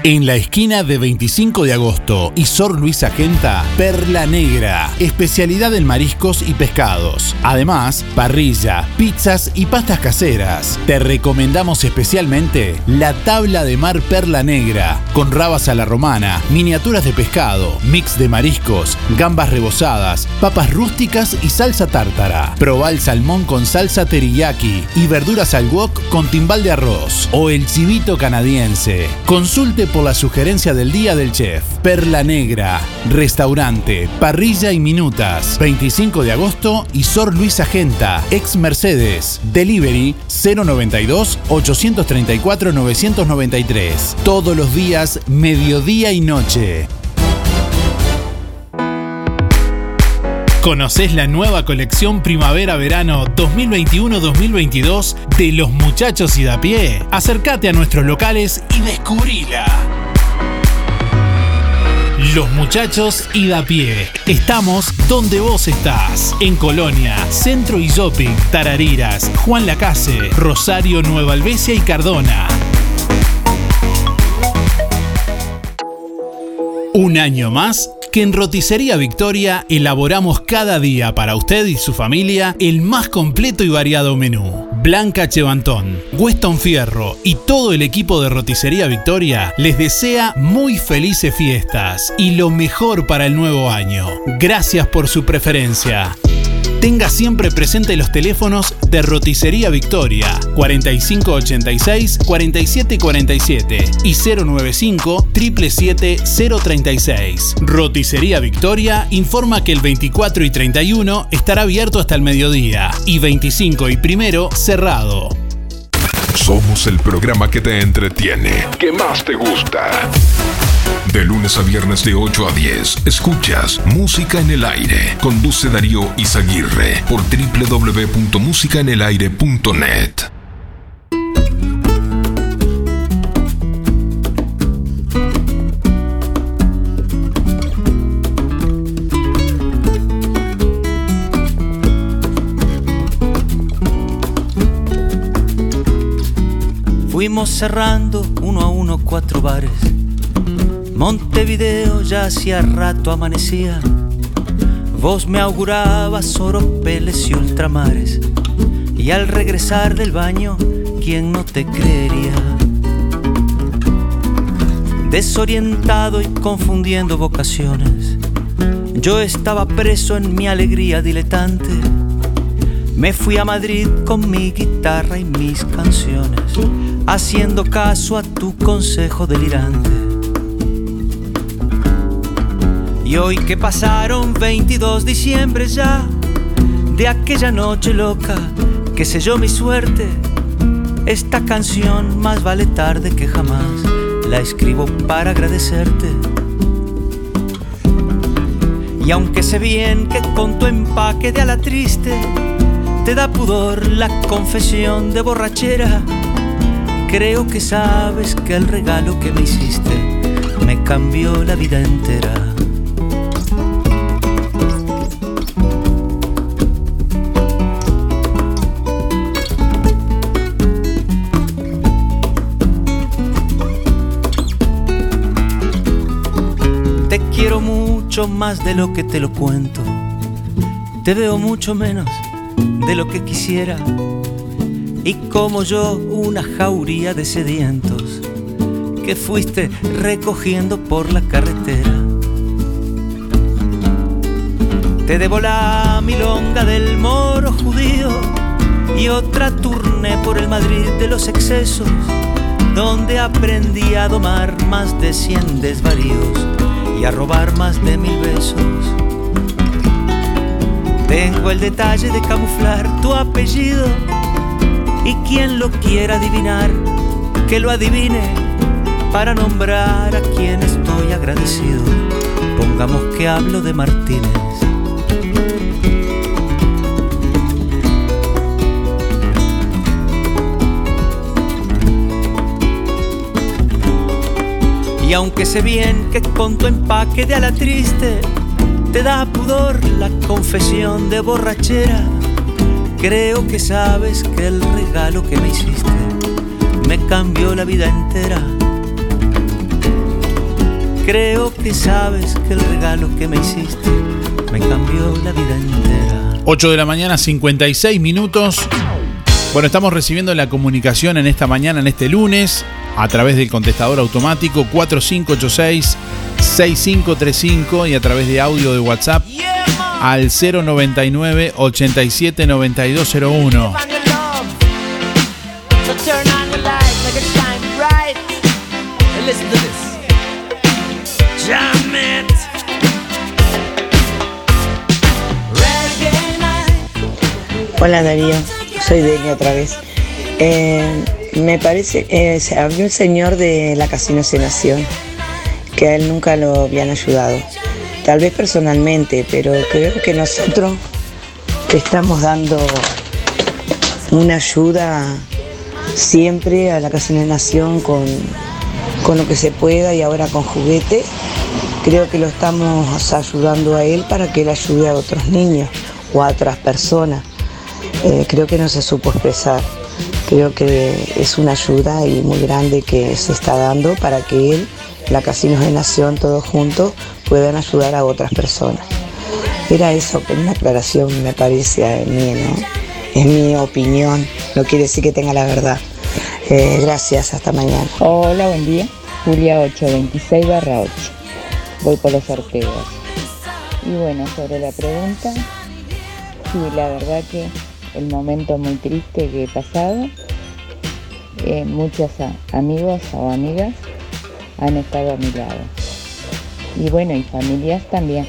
En la esquina de 25 de agosto y Sor Luisa Genta, Perla Negra, especialidad en mariscos y pescados. Además, parrilla, pizzas y pastas caseras. Te recomendamos especialmente la tabla de mar Perla Negra, con rabas a la romana, miniaturas de pescado, mix de mariscos, gambas rebozadas, papas rústicas y salsa tártara. Proba el salmón con salsa teriyaki y verduras al wok con timbal de arroz. O el chivito canadiense. Consulte por la sugerencia del día del chef. Perla Negra, restaurante, parrilla y minutas. 25 de agosto y Sor Luisa Genta, ex Mercedes. Delivery 092 834 993. Todos los días, mediodía y noche. ¿Conoces la nueva colección Primavera-Verano 2021-2022 de los muchachos y da pie? Acércate a nuestros locales y descubrila. Los muchachos y da pie. Estamos donde vos estás. En Colonia, Centro y Shopping, Tarariras, Juan Lacase, Rosario, Nueva Albesia y Cardona. Un año más que en Roticería Victoria elaboramos cada día para usted y su familia el más completo y variado menú. Blanca Chevantón, Weston Fierro y todo el equipo de Roticería Victoria les desea muy felices fiestas y lo mejor para el nuevo año. Gracias por su preferencia. Tenga siempre presente los teléfonos de Roticería Victoria 4586-4747 y 095-777-036. Roticería Victoria informa que el 24 y 31 estará abierto hasta el mediodía y 25 y primero cerrado. Somos el programa que te entretiene, que más te gusta. De lunes a viernes de 8 a 10, escuchas Música en el Aire. Conduce Darío Izaguirre por www.musicaenelaire.net. Fuimos cerrando uno a uno cuatro bares. Montevideo ya hacía rato amanecía. Vos me augurabas oropeles y ultramares. Y al regresar del baño, ¿quién no te creería? Desorientado y confundiendo vocaciones, yo estaba preso en mi alegría diletante. Me fui a Madrid con mi guitarra y mis canciones, haciendo caso a tu consejo delirante. Y hoy que pasaron 22 diciembre ya, de aquella noche loca que selló mi suerte, esta canción más vale tarde que jamás, la escribo para agradecerte. Y aunque sé bien que con tu empaque de ala triste, te da pudor la confesión de borrachera. Creo que sabes que el regalo que me hiciste me cambió la vida entera. Más de lo que te lo cuento. Te veo mucho menos de lo que quisiera. Y como yo, una jauría de sedientos que fuiste recogiendo por la carretera. Te debo la milonga del moro judío y otra turné por el Madrid de los excesos, donde aprendí a domar más de cien desvaríos y a robar más de mil besos. Tengo el detalle de camuflar tu apellido y quien lo quiera adivinar, que lo adivine para nombrar a quien estoy agradecido. Pongamos que hablo de Martínez. Y aunque sé bien que con tu empaque de ala triste te da pudor la confesión de borrachera, creo que sabes que el regalo que me hiciste me cambió la vida entera. Creo que sabes que el regalo que me hiciste me cambió la vida entera. 8 de la mañana, 56 minutos. Bueno, estamos recibiendo la comunicación en esta mañana, en este lunes, a través del contestador automático 4586-6535 y a través de audio de WhatsApp al 099 87 9201. So turn on the light, make it shine bright. And listen to this. Jam it. Reggae night. Hola Darío, soy Delia otra vez. Eh, me parece, eh, había un señor de la Casino Nación que a él nunca lo habían ayudado. Tal vez personalmente, pero creo que nosotros estamos dando una ayuda siempre a la Casino Nación con, con lo que se pueda y ahora con juguete. Creo que lo estamos ayudando a él para que él ayude a otros niños o a otras personas. Eh, creo que no se supo expresar. Creo que es una ayuda y muy grande que se está dando para que él, la Casinos de Nación, todos juntos, puedan ayudar a otras personas. Era eso, una aclaración me parece a mí, ¿no? Es mi opinión, no quiere decir que tenga la verdad. Eh, gracias, hasta mañana. Hola, buen día. Julia 826 barra 8. Voy por los sorteos. Y bueno, sobre la pregunta, sí, la verdad que el momento muy triste que he pasado, eh, muchos amigos o amigas han estado a mi lado. Y bueno, y familias también.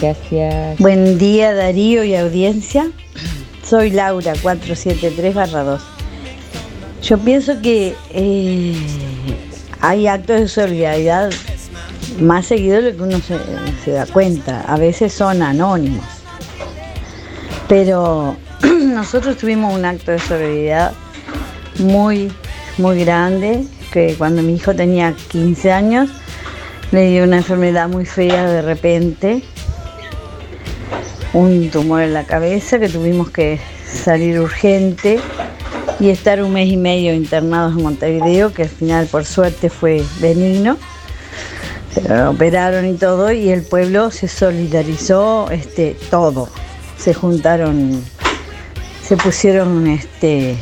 Gracias. Buen día Darío y audiencia. Soy Laura 473-2. Yo pienso que eh, hay actos de solidaridad más seguido de lo que uno se da cuenta. A veces son anónimos. Pero nosotros tuvimos un acto de solidaridad muy, muy grande, que cuando mi hijo tenía 15 años, le dio una enfermedad muy fea de repente, un tumor en la cabeza que tuvimos que salir urgente y estar un mes y medio internados en Montevideo, que al final por suerte fue benigno. Pero operaron y todo y el pueblo se solidarizó este todo. Se juntaron, se pusieron este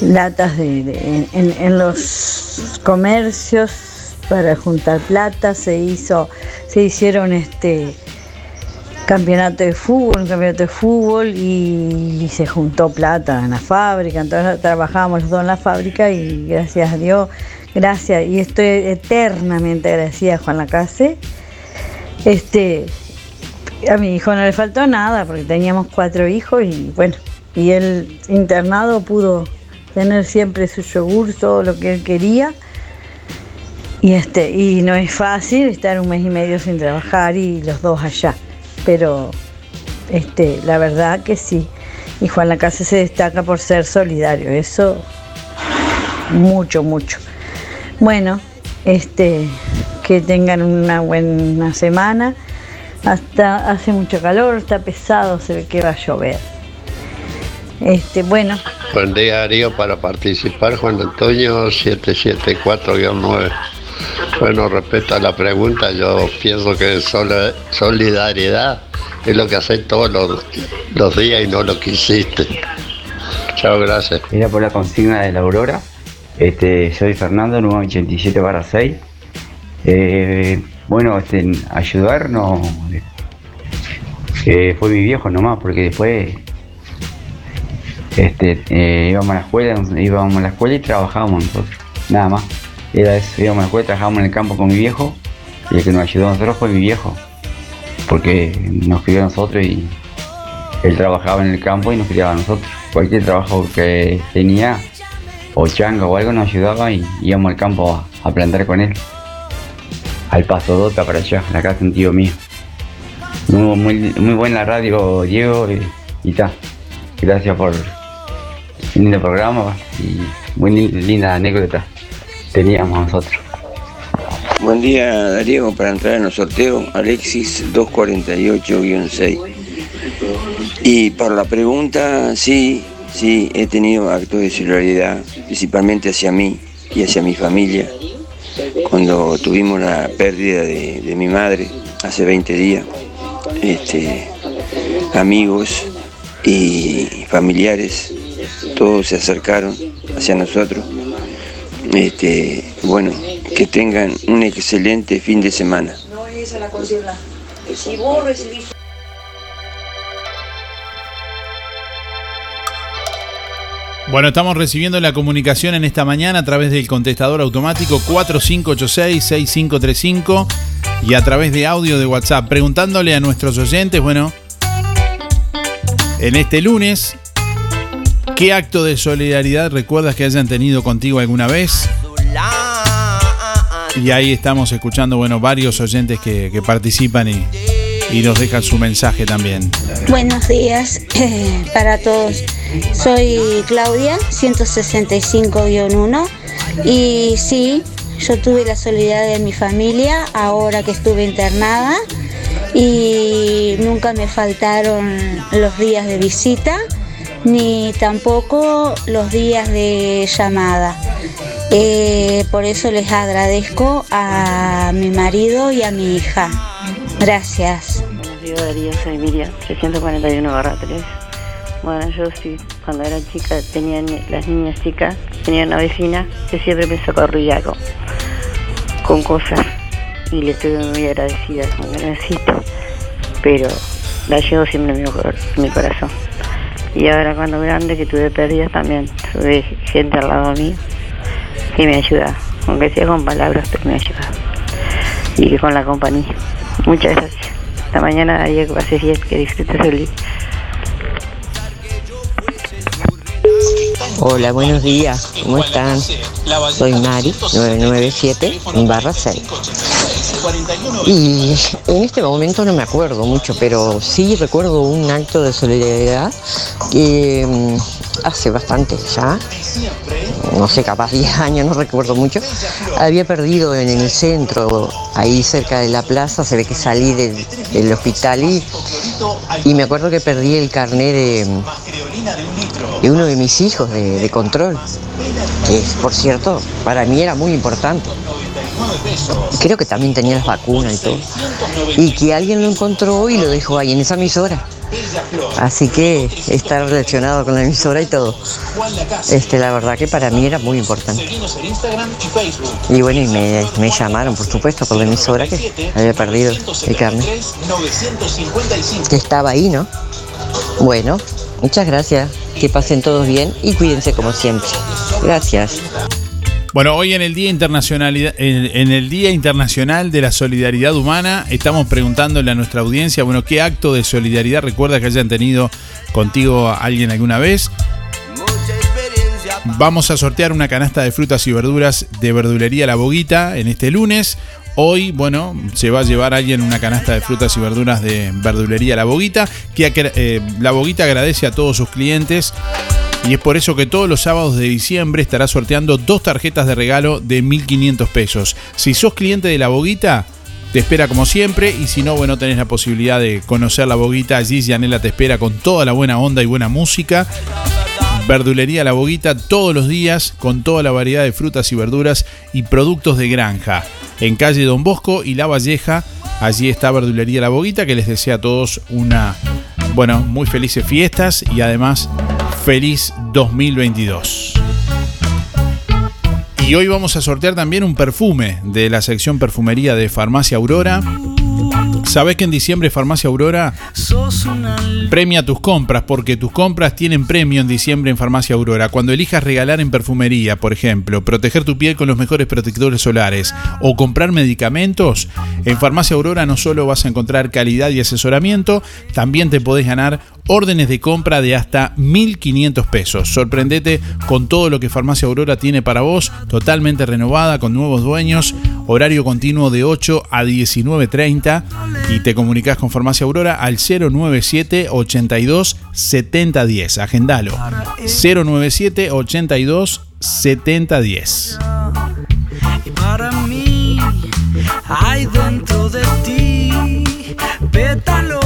latas de, en, los comercios para juntar plata, se hizo, se hicieron este campeonato de fútbol, un campeonato de fútbol y, y se juntó plata en la fábrica, entonces trabajábamos los dos en la fábrica y gracias a Dios, gracias, y estoy eternamente agradecida a Juan Lacase. Este, a mi hijo no le faltó nada porque teníamos cuatro hijos y bueno, y él internado pudo tener siempre su yogur, todo lo que él quería. Y este, y no es fácil estar un mes y medio sin trabajar y los dos allá. Pero este, la verdad que sí. Y Juan Lacase se destaca por ser solidario. Eso mucho, mucho. Bueno, este, que tengan una buena semana. Hasta hace mucho calor, está pesado, se ve que va a llover. Este, bueno, Buen día Darío, para participar Juan Antonio 774-9. Bueno, respecto a la pregunta, yo pienso que solidaridad es lo que haces todos los, los días y no lo que hiciste. Chao, gracias. Era por la consigna de la Aurora. Este, soy Fernando, número 87 barra 6. Eh, bueno, este, ayudar no. eh, fue mi viejo nomás, porque después este, eh, íbamos a la escuela, íbamos a la escuela y trabajábamos nosotros. Nada más. Era eso, íbamos a la escuela, trabajábamos en el campo con mi viejo. Y el que nos ayudó a nosotros fue mi viejo. Porque nos crió a nosotros y él trabajaba en el campo y nos criaba a nosotros. Cualquier trabajo que tenía, o changa o algo, nos ayudaba y íbamos al campo a, plantar con él. Al Paso Dota para allá, la casa de un tío mío. Muy, muy, muy buena radio, Diego, y, y ta. Gracias por lindo programa y muy li- linda anécdota teníamos nosotros. Buen día Darío, para entrar en los sorteos, Alexis 248-6. Y para la pregunta, sí, sí, he tenido actos de solidaridad, principalmente hacia mí y hacia mi familia. Cuando tuvimos la pérdida de, de mi madre hace 20 días, este, amigos y familiares, todos se acercaron hacia nosotros. Este, bueno, que tengan un excelente fin de semana. No es esa la consigna. Si vos recibís Bueno, estamos recibiendo la comunicación en esta mañana a través del contestador automático 4586-6535 y a través de audio de WhatsApp, preguntándole a nuestros oyentes, bueno, en este lunes, ¿qué acto de solidaridad recuerdas que hayan tenido contigo alguna vez? Y ahí estamos escuchando, bueno, varios oyentes que, participan y, y nos dejan su mensaje también. Buenos días eh, para todos. Soy Claudia, 165-1. Y sí, yo tuve la solidaridad de mi familia ahora que estuve internada. Y nunca me faltaron los días de visita, ni tampoco los días de llamada. Eh, por eso les agradezco a mi marido y a mi hija. Gracias. Digo Darío, soy Miriam, 341 barra 3. Bueno, yo sí, cuando era chica, tenía ni- las niñas chicas, tenía una vecina que siempre me socorría con, con cosas y le estoy muy agradecida, un necesito. Pero la llevo siempre en mi, en mi corazón. Y ahora cuando grande que tuve pérdidas también, tuve gente al lado mío que me ayuda, aunque sea con palabras, pero me ayuda. Y con la compañía. Muchas gracias. Hasta mañana, Diego, que pases bien, que disfrutes el día. Hola, buenos días. ¿Cómo están? Soy Mari, 997 barra 6. Y en este momento no me acuerdo mucho, pero sí recuerdo un acto de solidaridad que mm, hace bastante ya, no sé, capaz 10 años, no recuerdo mucho, había perdido en el centro, ahí cerca de la plaza, se ve que salí del, hospital y, y me acuerdo que perdí el carnet de, uno de mis hijos de, control, que por cierto, para mí era muy importante. Creo que también tenía las vacunas y todo. Y que alguien lo encontró y lo dejó ahí en esa emisora. Así que está relacionado con la emisora y todo. Este, la verdad que para mí era muy importante. Y bueno, y me, llamaron, por supuesto, por la emisora que había perdido el carnet. Que estaba ahí, ¿no? Bueno, muchas gracias. Que pasen todos bien y cuídense como siempre. Gracias. Bueno, hoy en el Día Internacional, en, el Día Internacional de la Solidaridad Humana, estamos preguntándole a nuestra audiencia, bueno, ¿qué acto de solidaridad recuerda que hayan tenido contigo alguien alguna vez? Vamos a sortear una canasta de frutas y verduras de verdulería La Boguita en este lunes. Hoy, bueno, se va a llevar alguien una canasta de frutas y verduras de verdulería La Boguita, que eh, La Boguita agradece a todos sus clientes y es por eso que todos los sábados de diciembre estará sorteando dos tarjetas de regalo de 1.500 pesos. Si sos cliente de La Boguita, te espera como siempre y si no, bueno, tenés la posibilidad de conocer La Boguita. Allí Yanela te espera con toda la buena onda y buena música. Verdulería La Boguita todos los días con toda la variedad de frutas y verduras y productos de granja. En calle Don Bosco y La Valleja, allí está Verdulería La Boguita que les desea a todos una, bueno, muy felices fiestas y además feliz 2022. Y hoy vamos a sortear también un perfume de la sección perfumería de Farmacia Aurora. Sabes que en diciembre Farmacia Aurora premia tus compras porque tus compras tienen premio en diciembre en Farmacia Aurora. Cuando elijas regalar en perfumería, por ejemplo, proteger tu piel con los mejores protectores solares o comprar medicamentos, en Farmacia Aurora no solo vas a encontrar calidad y asesoramiento, también te podés ganar órdenes de compra de hasta 1.500 pesos. Sorprendete con todo lo que Farmacia Aurora tiene para vos, totalmente renovada, con nuevos dueños, horario continuo de 8 a 19.30 y te comunicas con Farmacia Aurora al 097 82 7010. Agendalo. 097 82 7010. Y para mí hay dentro de ti pétalos.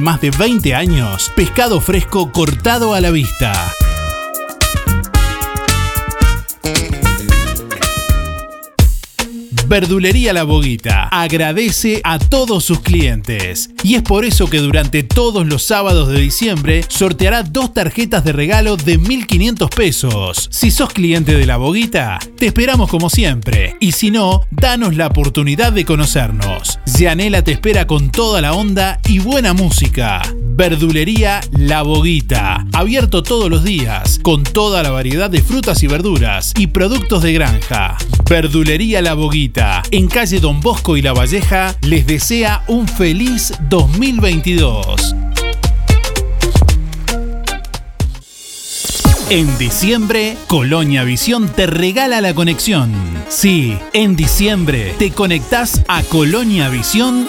más de 20 años, pescado fresco cortado a la vista. Verdulería La Boguita agradece a todos sus clientes. Y es por eso que durante todos los sábados de diciembre sorteará dos tarjetas de regalo de 1.500 pesos. Si sos cliente de la Boguita, te esperamos como siempre. Y si no, danos la oportunidad de conocernos. Yanela te espera con toda la onda y buena música. Verdulería La Boguita. Abierto todos los días, con toda la variedad de frutas y verduras y productos de granja. Verdulería La Boguita, en calle Don Bosco y La Valleja, les desea un feliz 2022. En diciembre, Colonia Visión te regala la conexión. Sí, en diciembre te conectás a Colonia Visión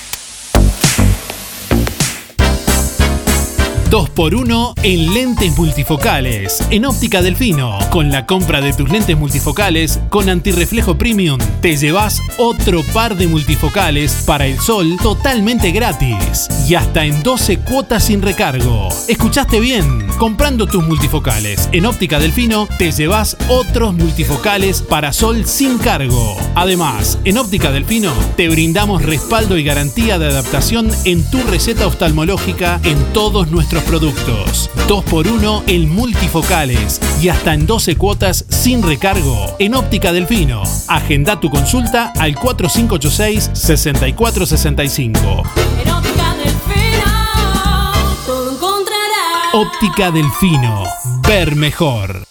2x1 en lentes multifocales. En Óptica Delfino, con la compra de tus lentes multifocales con antirreflejo premium, te llevas otro par de multifocales para el sol totalmente gratis y hasta en 12 cuotas sin recargo. ¿Escuchaste bien? Comprando tus multifocales en Óptica Delfino, te llevas otros multifocales para sol sin cargo. Además, en Óptica Delfino te brindamos respaldo y garantía de adaptación en tu receta oftalmológica en todos nuestros productos. 2x1 en multifocales y hasta en 12 cuotas sin recargo en Óptica Delfino. Agenda tu consulta al 4586-6465. Óptica Delfino. Ver mejor.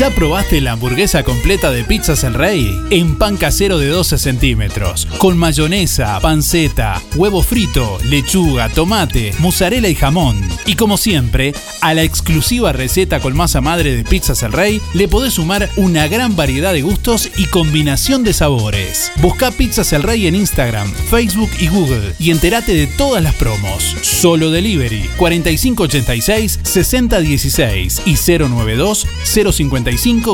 ¿Ya probaste la hamburguesa completa de Pizzas El Rey? En pan casero de 12 centímetros, con mayonesa, panceta, huevo frito, lechuga, tomate, mozzarella y jamón. Y como siempre, a la exclusiva receta con masa madre de Pizzas El Rey le podés sumar una gran variedad de gustos y combinación de sabores. Busca Pizzas El Rey en Instagram, Facebook y Google y entérate de todas las promos. Solo Delivery 4586 6016 y 092 055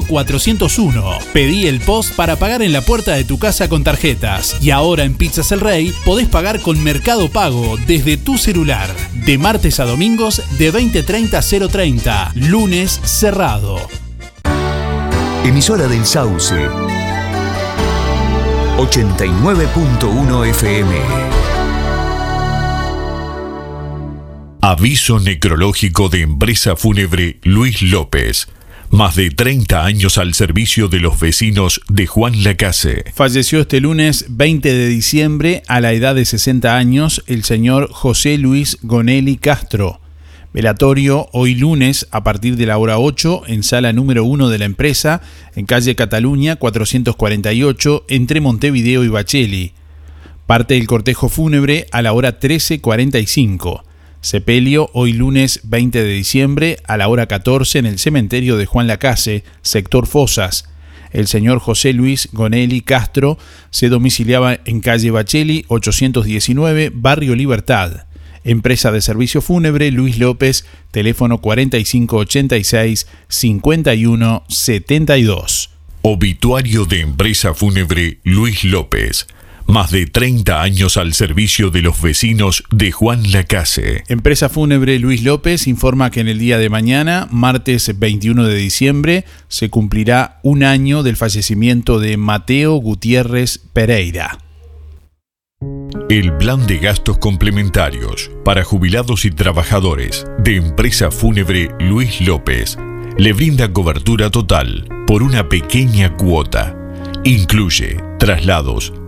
401. Pedí el post para pagar en la puerta de tu casa con tarjetas. Y ahora en Pizzas El Rey podés pagar con Mercado Pago desde tu celular. De martes a domingos de 2030 a 030. Lunes cerrado. Emisora del Sauce. 89.1 FM. Aviso necrológico de empresa fúnebre Luis López. Más de 30 años al servicio de los vecinos de Juan Lacase. Falleció este lunes 20 de diciembre a la edad de 60 años el señor José Luis Gonelli Castro. Velatorio hoy lunes a partir de la hora 8 en sala número 1 de la empresa, en calle Cataluña 448, entre Montevideo y Bacheli. Parte del cortejo fúnebre a la hora 13.45. Sepelio hoy lunes 20 de diciembre a la hora 14 en el cementerio de Juan Lacase, sector Fosas. El señor José Luis Gonelli Castro se domiciliaba en calle Bacheli 819, Barrio Libertad. Empresa de servicio fúnebre Luis López, teléfono 4586-5172. Obituario de empresa fúnebre Luis López. Más de 30 años al servicio de los vecinos de Juan Lacase. Empresa fúnebre Luis López informa que en el día de mañana, martes 21 de diciembre, se cumplirá un año del fallecimiento de Mateo Gutiérrez Pereira. El plan de gastos complementarios para jubilados y trabajadores de empresa fúnebre Luis López le brinda cobertura total por una pequeña cuota. Incluye traslados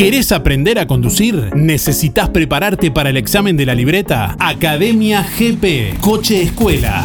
¿Querés aprender a conducir? ¿Necesitas prepararte para el examen de la libreta? Academia GP, Coche Escuela.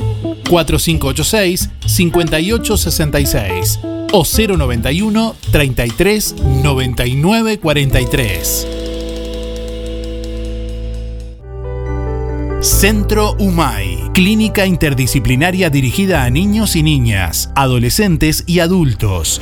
4586-5866 o 091 33 99 43. Centro UMAI, clínica interdisciplinaria dirigida a niños y niñas, adolescentes y adultos.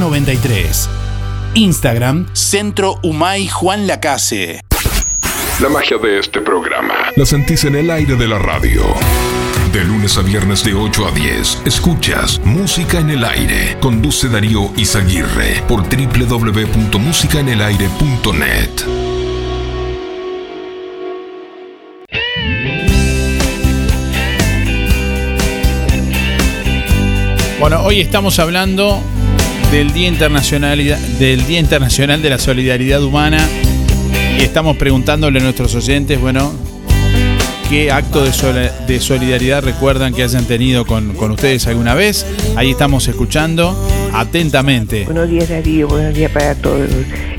93. Instagram, Centro Humay Juan Lacase. La magia de este programa la sentís en el aire de la radio. De lunes a viernes de 8 a 10, escuchas Música en el Aire. Conduce Darío Izaguirre por www.musicaenelaire.net. Bueno, hoy estamos hablando del Día Internacional del Día Internacional de la Solidaridad Humana y estamos preguntándole a nuestros oyentes, bueno, qué acto de, solidaridad recuerdan que hayan tenido con, con, ustedes alguna vez. Ahí estamos escuchando atentamente. Buenos días Darío, buenos días para todos.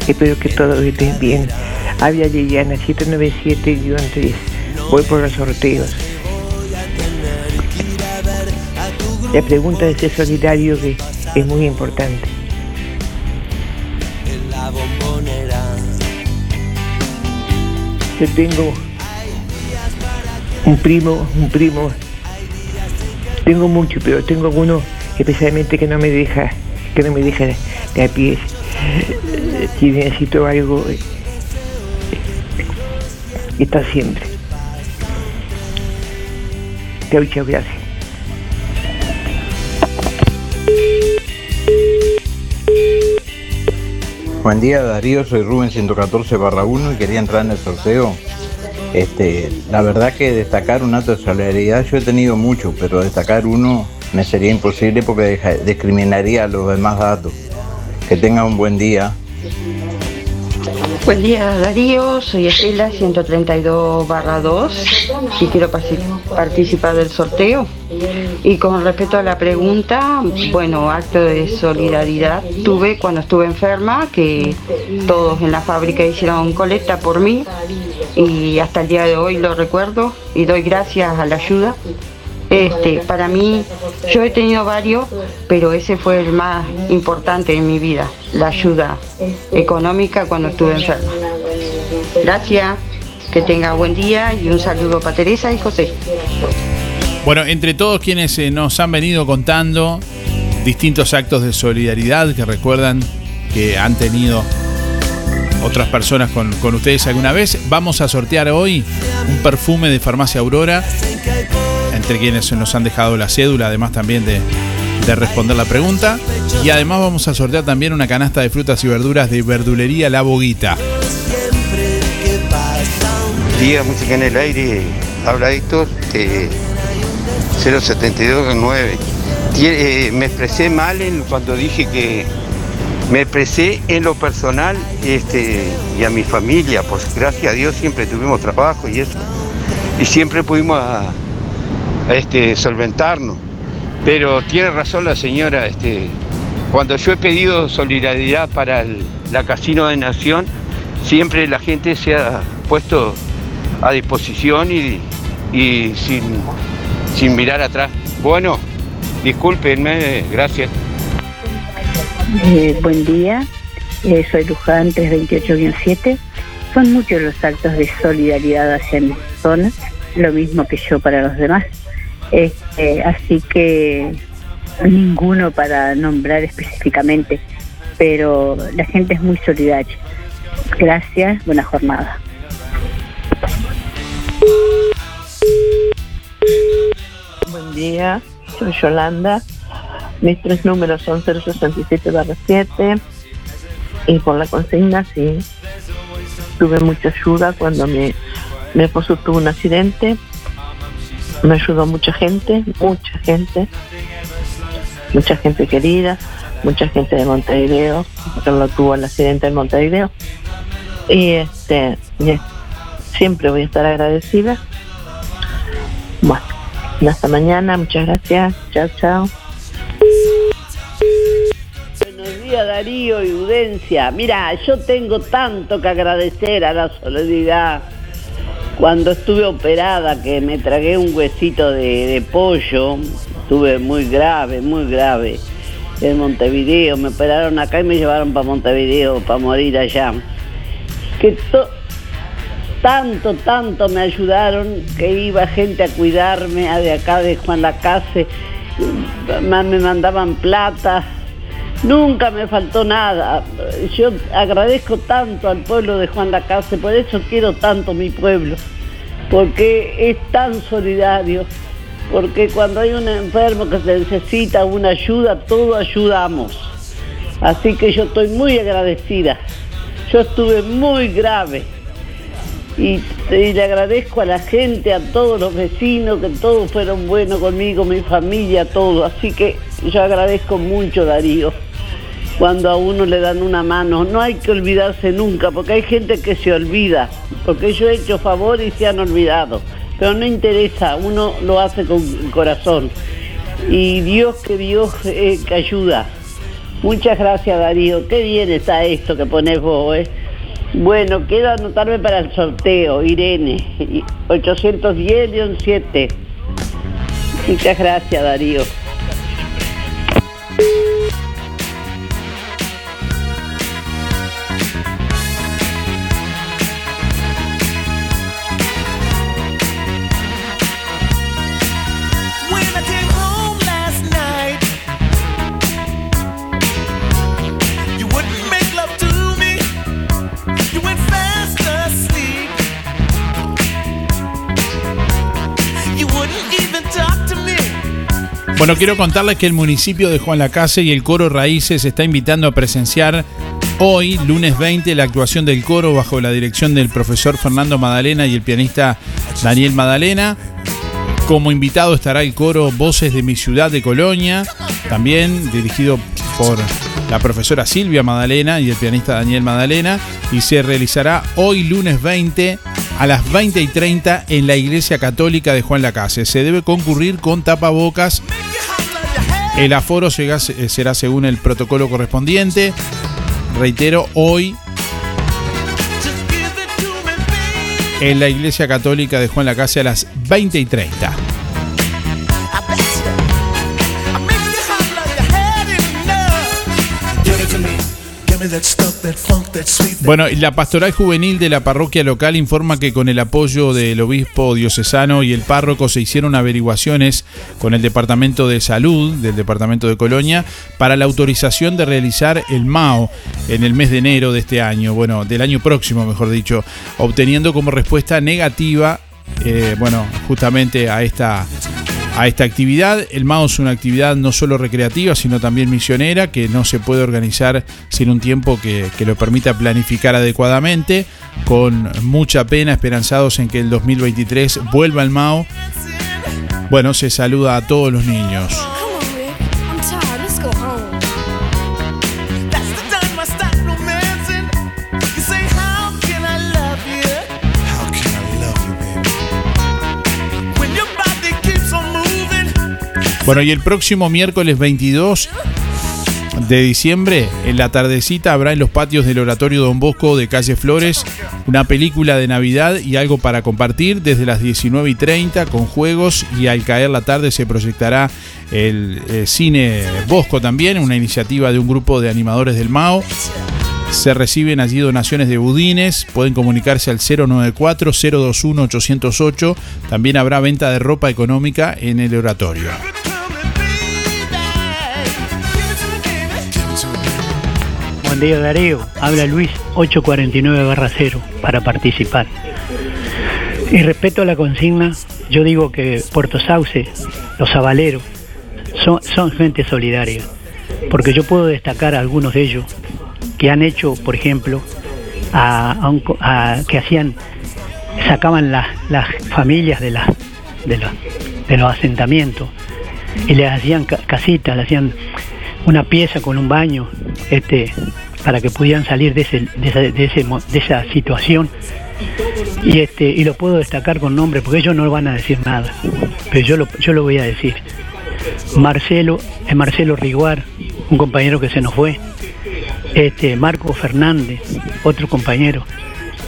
Espero que todos estén bien. Habla Liliana 797-3. Voy por los sorteos. La pregunta de ser solidario que es muy importante. Yo tengo un primo, un primo, tengo mucho, pero tengo uno especialmente que no me deja, que no me deja de a pies. Si necesito algo, está siempre. Chao, chao, gracias. Buen día Darío, soy Rubén 114 barra 1 y quería entrar en el sorteo. Este, la verdad que destacar un acto de solidaridad yo he tenido mucho, pero destacar uno me sería imposible porque discriminaría a los demás datos. Que tengan un buen día. Buen día Darío, soy Estela 132 barra 2 y quiero participar del sorteo. Y con respecto a la pregunta, bueno, acto de solidaridad tuve cuando estuve enferma, que todos en la fábrica hicieron colecta por mí y hasta el día de hoy lo recuerdo y doy gracias a la ayuda. Este, para mí, yo he tenido varios, pero ese fue el más importante en mi vida, la ayuda económica cuando estuve enferma. Gracias, que tenga buen día y un saludo para Teresa y José. Bueno, entre todos quienes eh, nos han venido contando distintos actos de solidaridad que recuerdan que han tenido otras personas con, con ustedes alguna vez, vamos a sortear hoy un perfume de Farmacia Aurora, entre quienes nos han dejado la cédula, además también de, de responder la pregunta. Y además vamos a sortear también una canasta de frutas y verduras de verdulería La Boguita. Día Música en el Aire, habla Héctor, eh, 0729. Tie- eh, me expresé mal en, cuando dije que me expresé en lo personal este, y a mi familia, pues gracias a Dios siempre tuvimos trabajo y eso, y siempre pudimos este, solventarnos. Pero tiene razón la señora, este, cuando yo he pedido solidaridad para la Casino de Nación, siempre la gente se ha puesto a disposición y, y sin, sin mirar atrás. Bueno, discúlpenme, gracias. Eh, buen día, Eh, soy Luján 328-7. Son muchos los actos de solidaridad hacia mi zona, lo mismo que yo para los demás. Este, así que ninguno para nombrar específicamente, pero la gente es muy solidaria. Gracias, buena jornada. Buen día, soy Yolanda. Mis tres números son 067-7 y por la consigna sí. Tuve mucha ayuda cuando mi, mi esposo tuvo un accidente. Me ayudó mucha gente, mucha gente, mucha gente querida, mucha gente de Montevideo, que lo tuvo el accidente en Montevideo. Y este, siempre voy a estar agradecida. Bueno, hasta mañana, muchas gracias, chao, chao. Buenos días Darío y Udencia. Mira, yo tengo tanto que agradecer a la solidaridad. Cuando estuve operada, que me tragué un huesito de, pollo, estuve muy grave, muy grave. En Montevideo, me operaron acá y me llevaron para Montevideo, para morir allá. Que to- tanto, tanto me ayudaron que iba gente a cuidarme, a de acá de Juan Lacase, me mandaban plata, nunca me faltó nada. Yo agradezco tanto al pueblo de Juan Lacase, por eso quiero tanto mi pueblo, porque es tan solidario, porque cuando hay un enfermo que se necesita una ayuda, todos ayudamos. Así que yo estoy muy agradecida. Yo estuve muy grave y, y le agradezco a la gente, a todos los vecinos, que todos fueron buenos conmigo, mi familia, todo. Así que yo agradezco mucho, Darío, cuando a uno le dan una mano. No hay que olvidarse nunca, porque hay gente que se olvida, porque yo he hecho favor y se han olvidado. Pero no interesa, uno lo hace con el corazón. Y Dios que Dios eh, que ayuda. Muchas gracias, Darío. Qué bien está esto que pones vos, ¿eh? Bueno, quiero anotarme para el sorteo, Irene, y 810-7. Muchas gracias, Darío. Bueno, quiero contarles que el municipio de Juan Lacase y el Coro Raíces está invitando a presenciar hoy, lunes 20, la actuación del coro bajo la dirección del profesor Fernando Madalena y el pianista Daniel Madalena, Como invitado estará el coro Voces de mi ciudad de Colonia, también dirigido por la profesora Silvia Madalena y el pianista Daniel Madalena, y se realizará hoy lunes 20 a las 20 y 30 en la Iglesia Católica de Juan Lacase. Se debe concurrir con tapabocas. El aforo será según el protocolo correspondiente. Reitero, hoy en la Iglesia Católica de Juan Lacase a las 20 y 30. Bueno, la pastoral juvenil de la parroquia local informa que con el apoyo del obispo diocesano y el párroco se hicieron averiguaciones con el Departamento de Salud del Departamento de Colonia para la autorización de realizar el MAO en el mes de enero de este año, bueno, del año próximo, mejor dicho, obteniendo como respuesta negativa, eh, bueno, justamente a esta a esta actividad. El MAO es una actividad no solo recreativa, sino también misionera, que no se puede organizar sin un tiempo que, que lo permita planificar adecuadamente. Con mucha pena, esperanzados en que el 2023 vuelva el MAO. Bueno, se saluda a todos los niños. Bueno, y el próximo miércoles 22 de diciembre, en la tardecita, habrá en los patios del Oratorio Don Bosco de Calle Flores una película de Navidad y algo para compartir desde las 19 y 30 con juegos y al caer la tarde se proyectará el eh, cine Bosco también, una iniciativa de un grupo de animadores del MAO. Se reciben allí donaciones de budines, pueden comunicarse al 094-021-808. También habrá venta de ropa económica en el oratorio. Día Darío, habla Luis 849 barra 0 para participar. Y respecto a la consigna, yo digo que Puerto Sauce, los Zabaleros, son, son gente solidaria, porque yo puedo destacar a algunos de ellos que han hecho, por ejemplo, a, un que hacían, sacaban las, las familias de, las de, los, asentamientos y les hacían ca- casitas, le hacían una pieza con un baño, este, para que pudieran salir de, ese, de, esa, situación. Y este, y lo puedo destacar con nombre, porque ellos no van a decir nada, pero yo lo, yo lo voy a decir. Marcelo, eh, Marcelo Riguar, un compañero que se nos fue, este, Marco Fernández, otro compañero,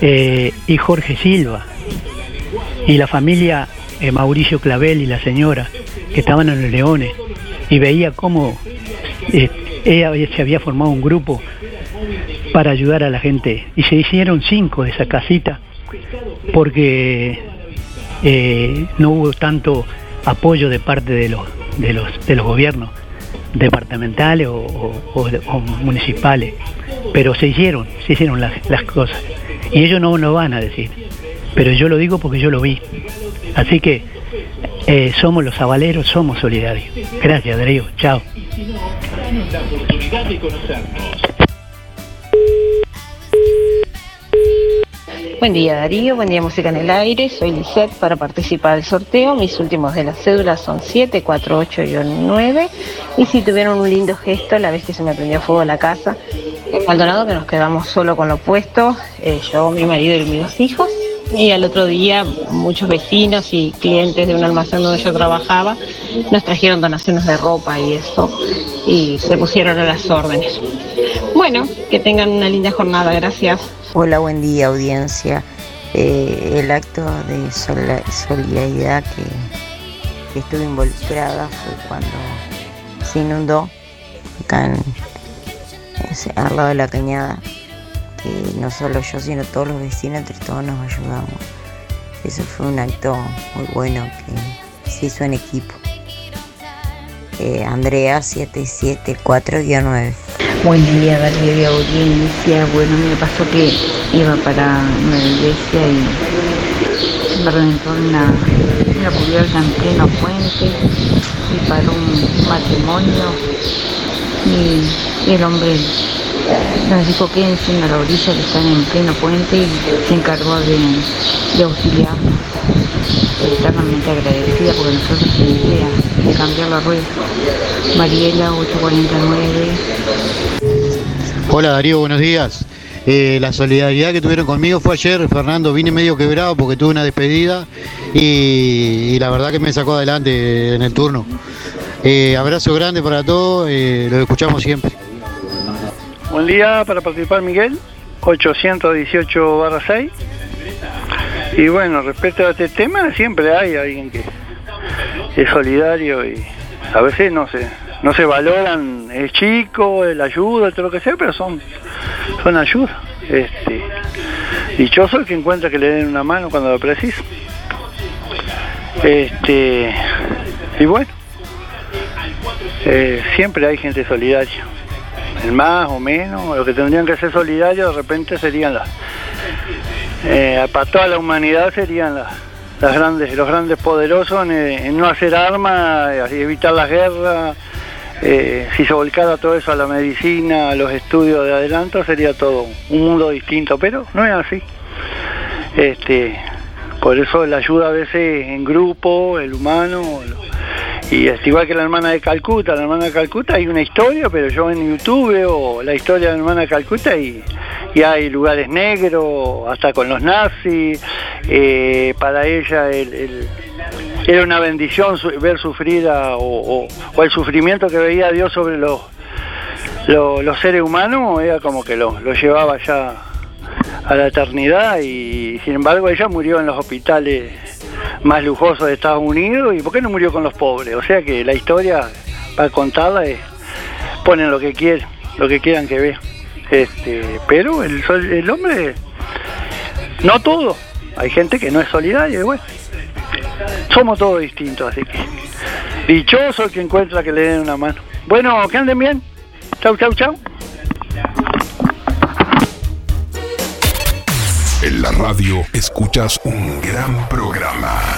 eh, y Jorge Silva, y la familia eh, Mauricio Clavel y la señora, que estaban en los Leones, y veía cómo eh, ella se había formado un grupo para ayudar a la gente, y se hicieron cinco de esa casita, porque eh, no hubo tanto apoyo de parte de los, de los, de los gobiernos departamentales o, municipales, pero se hicieron, se hicieron las, las cosas. Y ellos no lo van a decir, pero yo lo digo porque yo lo vi. Así que eh, somos los avaleros, somos solidarios. Gracias, Darío. Chao. Buen día Darío, buen día Música en el Aire, soy Lisette para participar del sorteo, mis últimos de las cédulas son 748-9 y si tuvieron un lindo gesto la vez que se me prendió fuego la casa, en Maldonado que nos quedamos solo con lo puesto, eh, yo, mi marido y mis dos hijos. Y al otro día muchos vecinos y clientes de un almacén donde yo trabajaba nos trajeron donaciones de ropa y eso y se pusieron a las órdenes. Bueno, que tengan una linda jornada, gracias. Hola, buen día audiencia. Eh, el acto de solidaridad que, estuve involucrada fue cuando se inundó acá en, al lado de la cañada, que no solo yo, sino todos los vecinos, entre todos nos ayudamos. Eso fue un acto muy bueno que se hizo en equipo. Eh, Andrea 774-9. Buen día, Darío de audiencia. Bueno, me pasó que iba para una iglesia y me reventó una, una cubierta en pleno puente y paró un matrimonio y, el hombre nos dijo quédense en la orilla que están en pleno puente y se encargó de, de auxiliarnos. Eternamente agradecida porque nosotros ni idea de cambiar la rueda. Mariela 849. Hola Darío, buenos días. Eh, la solidaridad que tuvieron conmigo fue ayer, Fernando, vine medio quebrado porque tuve una despedida y, y la verdad que me sacó adelante en el turno. Eh, abrazo grande para todos, eh, los escuchamos siempre. Buen día para participar Miguel, 818 barra 6. Y bueno, respecto a este tema, siempre hay alguien que es solidario y a veces no se, no se valoran el chico, el ayuda, todo lo que sea, pero son, son ayuda. Este, dichoso el que encuentra que le den una mano cuando lo precisa. Este, y bueno, eh, siempre hay gente solidaria. El más o menos, lo que tendrían que ser solidarios de repente serían las, eh, para toda la humanidad serían las, las grandes, los grandes poderosos en, eh, no hacer armas, evitar las guerras. Eh, si se volcara todo eso a la medicina, a los estudios de adelanto, sería todo un mundo distinto, pero no es así. Este, por eso la ayuda a veces en grupo, el humano, y es igual que la hermana de Calcuta, la hermana de Calcuta hay una historia, pero yo en YouTube veo la historia de la hermana de Calcuta y, y hay lugares negros, hasta con los nazis, eh, para ella el- el- era una bendición ver sufrir a- o, el sufrimiento que veía Dios sobre los, los, seres humanos, era como que lo, lo llevaba ya a la eternidad y sin embargo ella murió en los hospitales más lujosos de Estados Unidos y ¿por qué no murió con los pobres? O sea que la historia para contarla es ponen lo que quieren, lo que quieran que vean. Este, pero el, el hombre no todo, hay gente que no es solidaria bueno, somos todos distintos, así que dichoso el que encuentra que le den una mano. Bueno, que anden bien. Chau, chau, chau. En la radio escuchas un gran programa.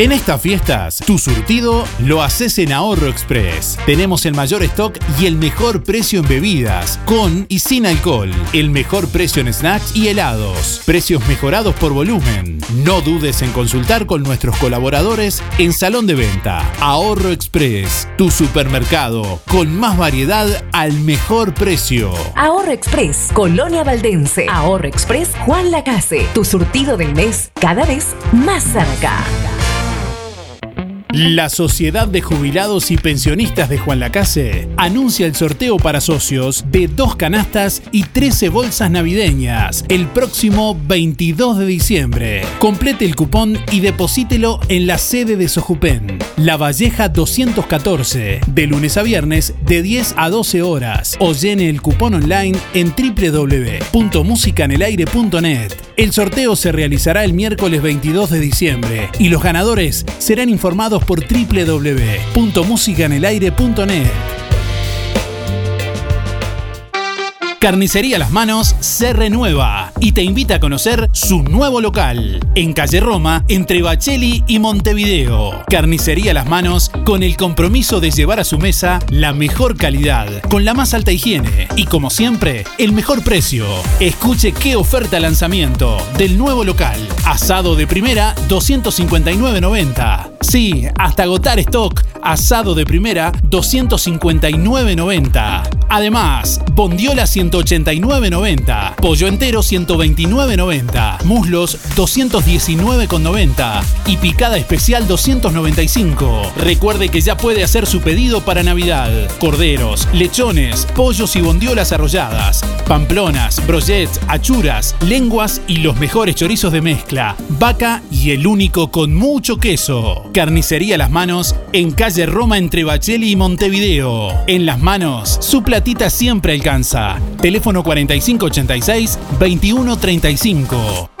En estas fiestas, tu surtido lo haces en Ahorro Express. Tenemos el mayor stock y el mejor precio en bebidas, con y sin alcohol. El mejor precio en snacks y helados. Precios mejorados por volumen. No dudes en consultar con nuestros colaboradores en Salón de Venta. Ahorro Express, tu supermercado, con más variedad al mejor precio. Ahorro Express, Colonia Valdense. Ahorro Express, Juan Lacase. Tu surtido del mes cada vez más cerca. La Sociedad de Jubilados y Pensionistas de Juan Lacase anuncia el sorteo para socios de dos canastas y 13 bolsas navideñas el próximo 22 de diciembre. Complete el cupón y deposítelo en la sede de Sojupen, La Valleja 214, de lunes a viernes de 10 a 12 horas o llene el cupón online en www.musicanelaire.net. El sorteo se realizará el miércoles 22 de diciembre y los ganadores serán informados por www.musicanelaire.net. Carnicería Las Manos se renueva y te invita a conocer su nuevo local en calle Roma entre Bacheli y Montevideo. Carnicería Las Manos con el compromiso de llevar a su mesa la mejor calidad, con la más alta higiene y como siempre, el mejor precio. Escuche qué oferta lanzamiento del nuevo local. Asado de primera 259.90. Sí, hasta agotar stock. Asado de primera 259.90. Además, bondiola 189.90, pollo entero 129.90, muslos 219.90 y picada especial 295. Recuerde que ya puede hacer su pedido para Navidad. Corderos, lechones, pollos y bondiolas arrolladas, pamplonas, brochets, achuras, lenguas y los mejores chorizos de mezcla, vaca y el único con mucho queso. Carnicería Las Manos en calle Roma entre Bacheli y Montevideo. En Las Manos, su platita siempre alcanza. Teléfono 4586-2135.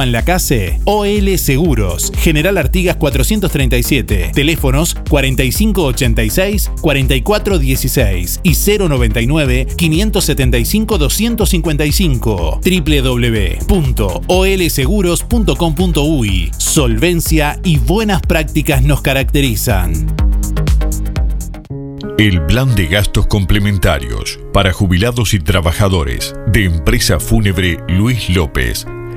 Lacase, OL Seguros, General Artigas 437, teléfonos 4586-4416 y 099-575-255 www.olseguros.com.uy Solvencia y buenas prácticas nos caracterizan. El plan de gastos complementarios para jubilados y trabajadores de empresa fúnebre Luis López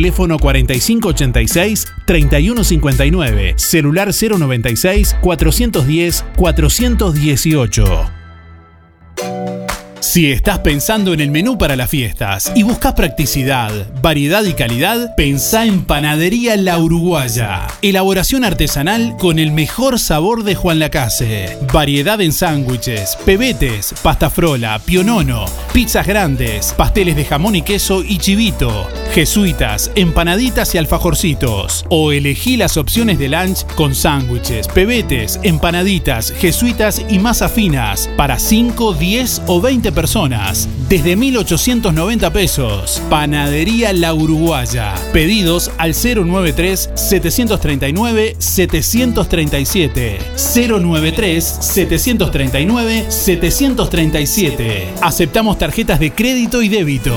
Teléfono 4586-3159. Celular 096-410-418. Si estás pensando en el menú para las fiestas y buscas practicidad, variedad y calidad, pensá en Panadería La Uruguaya. Elaboración artesanal con el mejor sabor de Juan Lacase. Variedad en sándwiches, pebetes, pasta frola, pionono, pizzas grandes, pasteles de jamón y queso y chivito, jesuitas, empanaditas y alfajorcitos. O elegí las opciones de lunch con sándwiches, pebetes, empanaditas, jesuitas y masas finas para 5, 10 o 20 personas. Desde 1890 pesos. Panadería La Uruguaya. Pedidos al 093 739 737. 093 739 737. Aceptamos tarjetas de crédito y débito.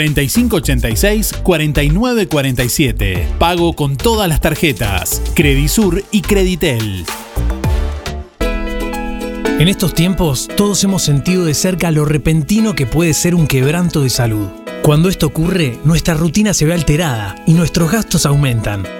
4586-4947. Pago con todas las tarjetas. Credisur y Creditel. En estos tiempos, todos hemos sentido de cerca lo repentino que puede ser un quebranto de salud. Cuando esto ocurre, nuestra rutina se ve alterada y nuestros gastos aumentan.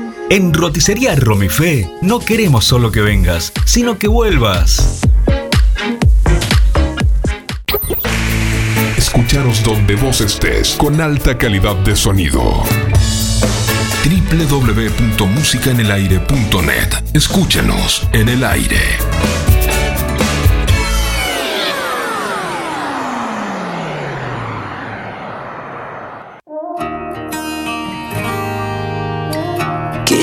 En Roticería Romifé no queremos solo que vengas, sino que vuelvas. escucharos donde vos estés con alta calidad de sonido www.musicaenelaire.net Escúchanos en el aire.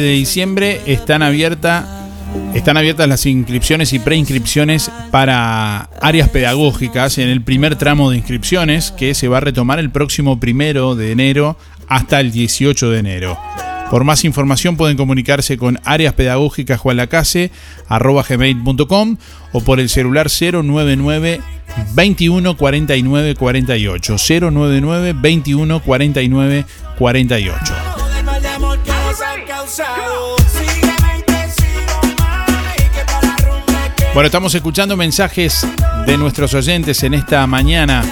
de diciembre están, abiertas las inscripciones y preinscripciones para áreas pedagógicas en el primer tramo de inscripciones que se va a retomar el próximo primero de enero hasta el 18 de enero. Por más información pueden comunicarse con áreas pedagógicas gmail.com o por el celular 099 21 49 48 099 21 49 48 bueno, estamos escuchando mensajes de nuestros oyentes en esta mañana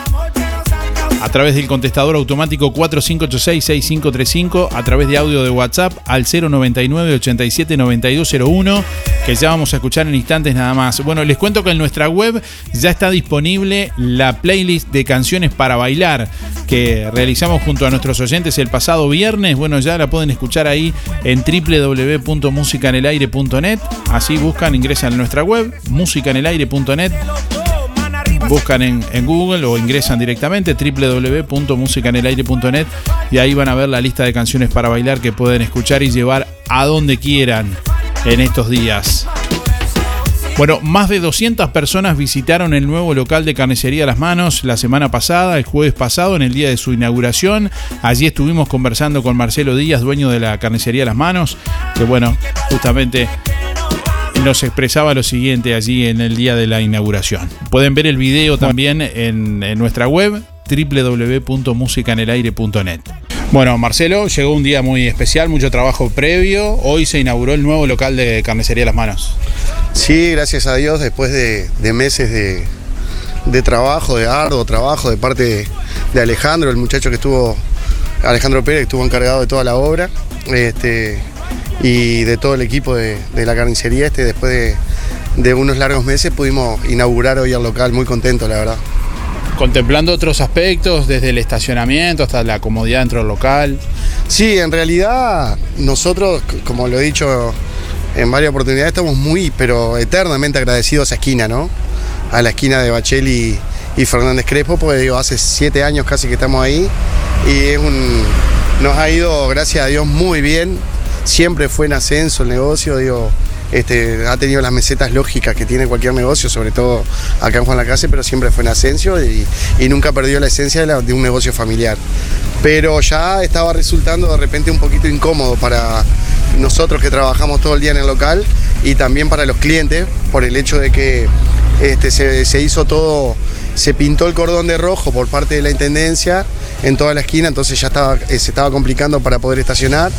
a través del contestador automático 4586-6535, a través de audio de WhatsApp al 099-879201, que ya vamos a escuchar en instantes nada más. Bueno, les cuento que en nuestra web ya está disponible la playlist de canciones para bailar que realizamos junto a nuestros oyentes el pasado viernes. Bueno, ya la pueden escuchar ahí en www.musicanelaire.net. Así buscan, ingresan a nuestra web, musicanelaire.net. Buscan en, Google o ingresan directamente www.musicanelaire.net y ahí van a ver la lista de canciones para bailar que pueden escuchar y llevar a donde quieran en estos días. Bueno, más de 200 personas visitaron el nuevo local de carnicería Las Manos la semana pasada, el jueves pasado, en el día de su inauguración. Allí estuvimos conversando con Marcelo Díaz, dueño de la carnicería Las Manos, que bueno, justamente nos expresaba lo siguiente allí en el día de la inauguración. Pueden ver el video también en, nuestra web www.musicanelaire.net. Bueno, Marcelo, llegó un día muy especial, mucho trabajo previo. Hoy se inauguró el nuevo local de carnicería Las Manos. Sí, gracias a Dios, después de, meses de, trabajo, de arduo trabajo de parte de, Alejandro, el muchacho que estuvo, Alejandro Pérez, que estuvo encargado de toda la obra. Este, y de todo el equipo de, la carnicería. Este, después de, de unos largos meses, pudimos inaugurar hoy el local, muy contento, la verdad. Contemplando otros aspectos, desde el estacionamiento hasta la comodidad dentro del local. Sí, en realidad nosotros, como lo he dicho en varias oportunidades, estamos muy, pero eternamente agradecidos a esa esquina, ¿no? A la esquina de Bacheli y Fernández Crespo, porque hace siete años casi que estamos ahí y nos ha ido, gracias a Dios, muy bien. Siempre fue en ascenso el negocio, digo, este, ha tenido las mesetas lógicas que tiene cualquier negocio, sobre todo acá en Juan Lacase, pero siempre fue en ascenso y, nunca perdió la esencia de, un negocio familiar. Pero ya estaba resultando de repente un poquito incómodo para nosotros que trabajamos todo el día en el local y también para los clientes por el hecho de que este, se hizo todo, se pintó el cordón de rojo por parte de la Intendencia en toda la esquina, entonces ya estaba, eh, se estaba complicando para poder estacionar.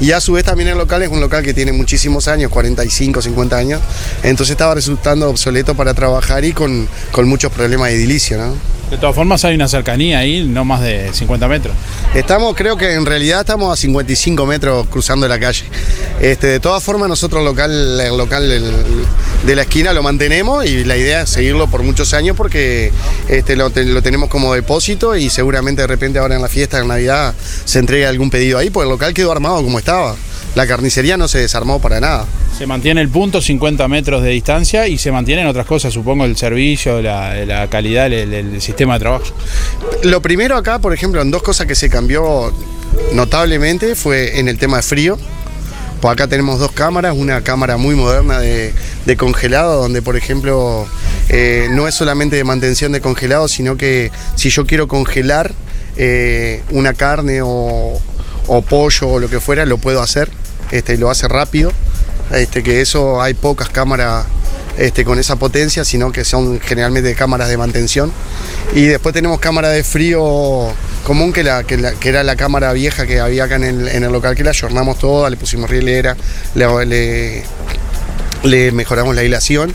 Y a su vez también el local es un local que tiene muchísimos años, 45, 50 años, entonces estaba resultando obsoleto para trabajar y con, con muchos problemas de edilicio. De todas formas hay una cercanía ahí, no más de 50 metros. Estamos, creo que en realidad estamos a 55 metros cruzando la calle. Este, de todas formas, nosotros local, el local de la esquina lo mantenemos y la idea es seguirlo por muchos años porque este, lo, lo tenemos como depósito y seguramente de repente ahora en la fiesta de Navidad se entregue algún pedido ahí, porque el local quedó armado como estaba. La carnicería no se desarmó para nada. Se mantiene el punto, 50 metros de distancia y se mantienen otras cosas, supongo, el servicio, la, la calidad, el, el sistema de trabajo. Lo primero acá, por ejemplo, en dos cosas que se cambió notablemente fue en el tema de frío. Pues acá tenemos dos cámaras, una cámara muy moderna de, de congelado, donde por ejemplo eh, no es solamente de mantención de congelado, sino que si yo quiero congelar eh, una carne o, o pollo o lo que fuera, lo puedo hacer, este, lo hace rápido. Este, que eso hay pocas cámaras este, con esa potencia, sino que son generalmente cámaras de mantención. Y después tenemos cámara de frío común, que, la, que, era la cámara vieja que había acá en el, en local, que la ayornamos toda, le pusimos rielera, le, le- mejoramos la hilación.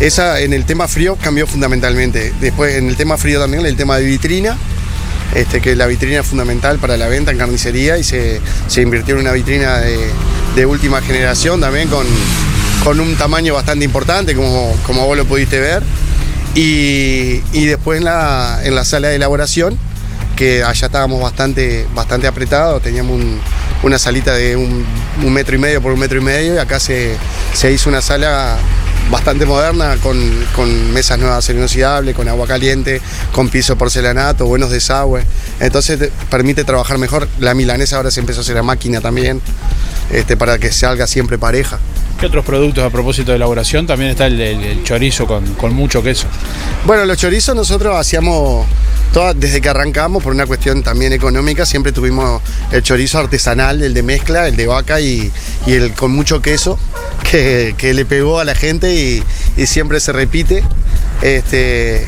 Esa en el tema frío cambió fundamentalmente. Después en el tema frío también el tema de vitrina, este, que la vitrina es fundamental para la venta en carnicería y se, se invirtió en una vitrina de, de última generación también con, con un tamaño bastante importante, como, como vos lo pudiste ver. Y, y después en la, en la sala de elaboración, que allá estábamos bastante, bastante apretados, teníamos un- una salita de un, un metro y medio por un metro y medio y acá se, se hizo una sala bastante moderna con, con mesas nuevas de acero inoxidable, con agua caliente, con piso porcelanato, buenos desagües. Entonces te permite trabajar mejor. La milanesa ahora se empezó a hacer a máquina también, este, para que salga siempre pareja. ¿Qué otros productos a propósito de elaboración? También está el, el- el chorizo con, con mucho queso. Bueno, los chorizos nosotros hacíamos, toda- desde que arrancamos, por una cuestión también económica, siempre tuvimos el chorizo artesanal, el de mezcla, el de vaca y, y el con mucho queso, que, le pegó a la gente y, y siempre se repite. Este,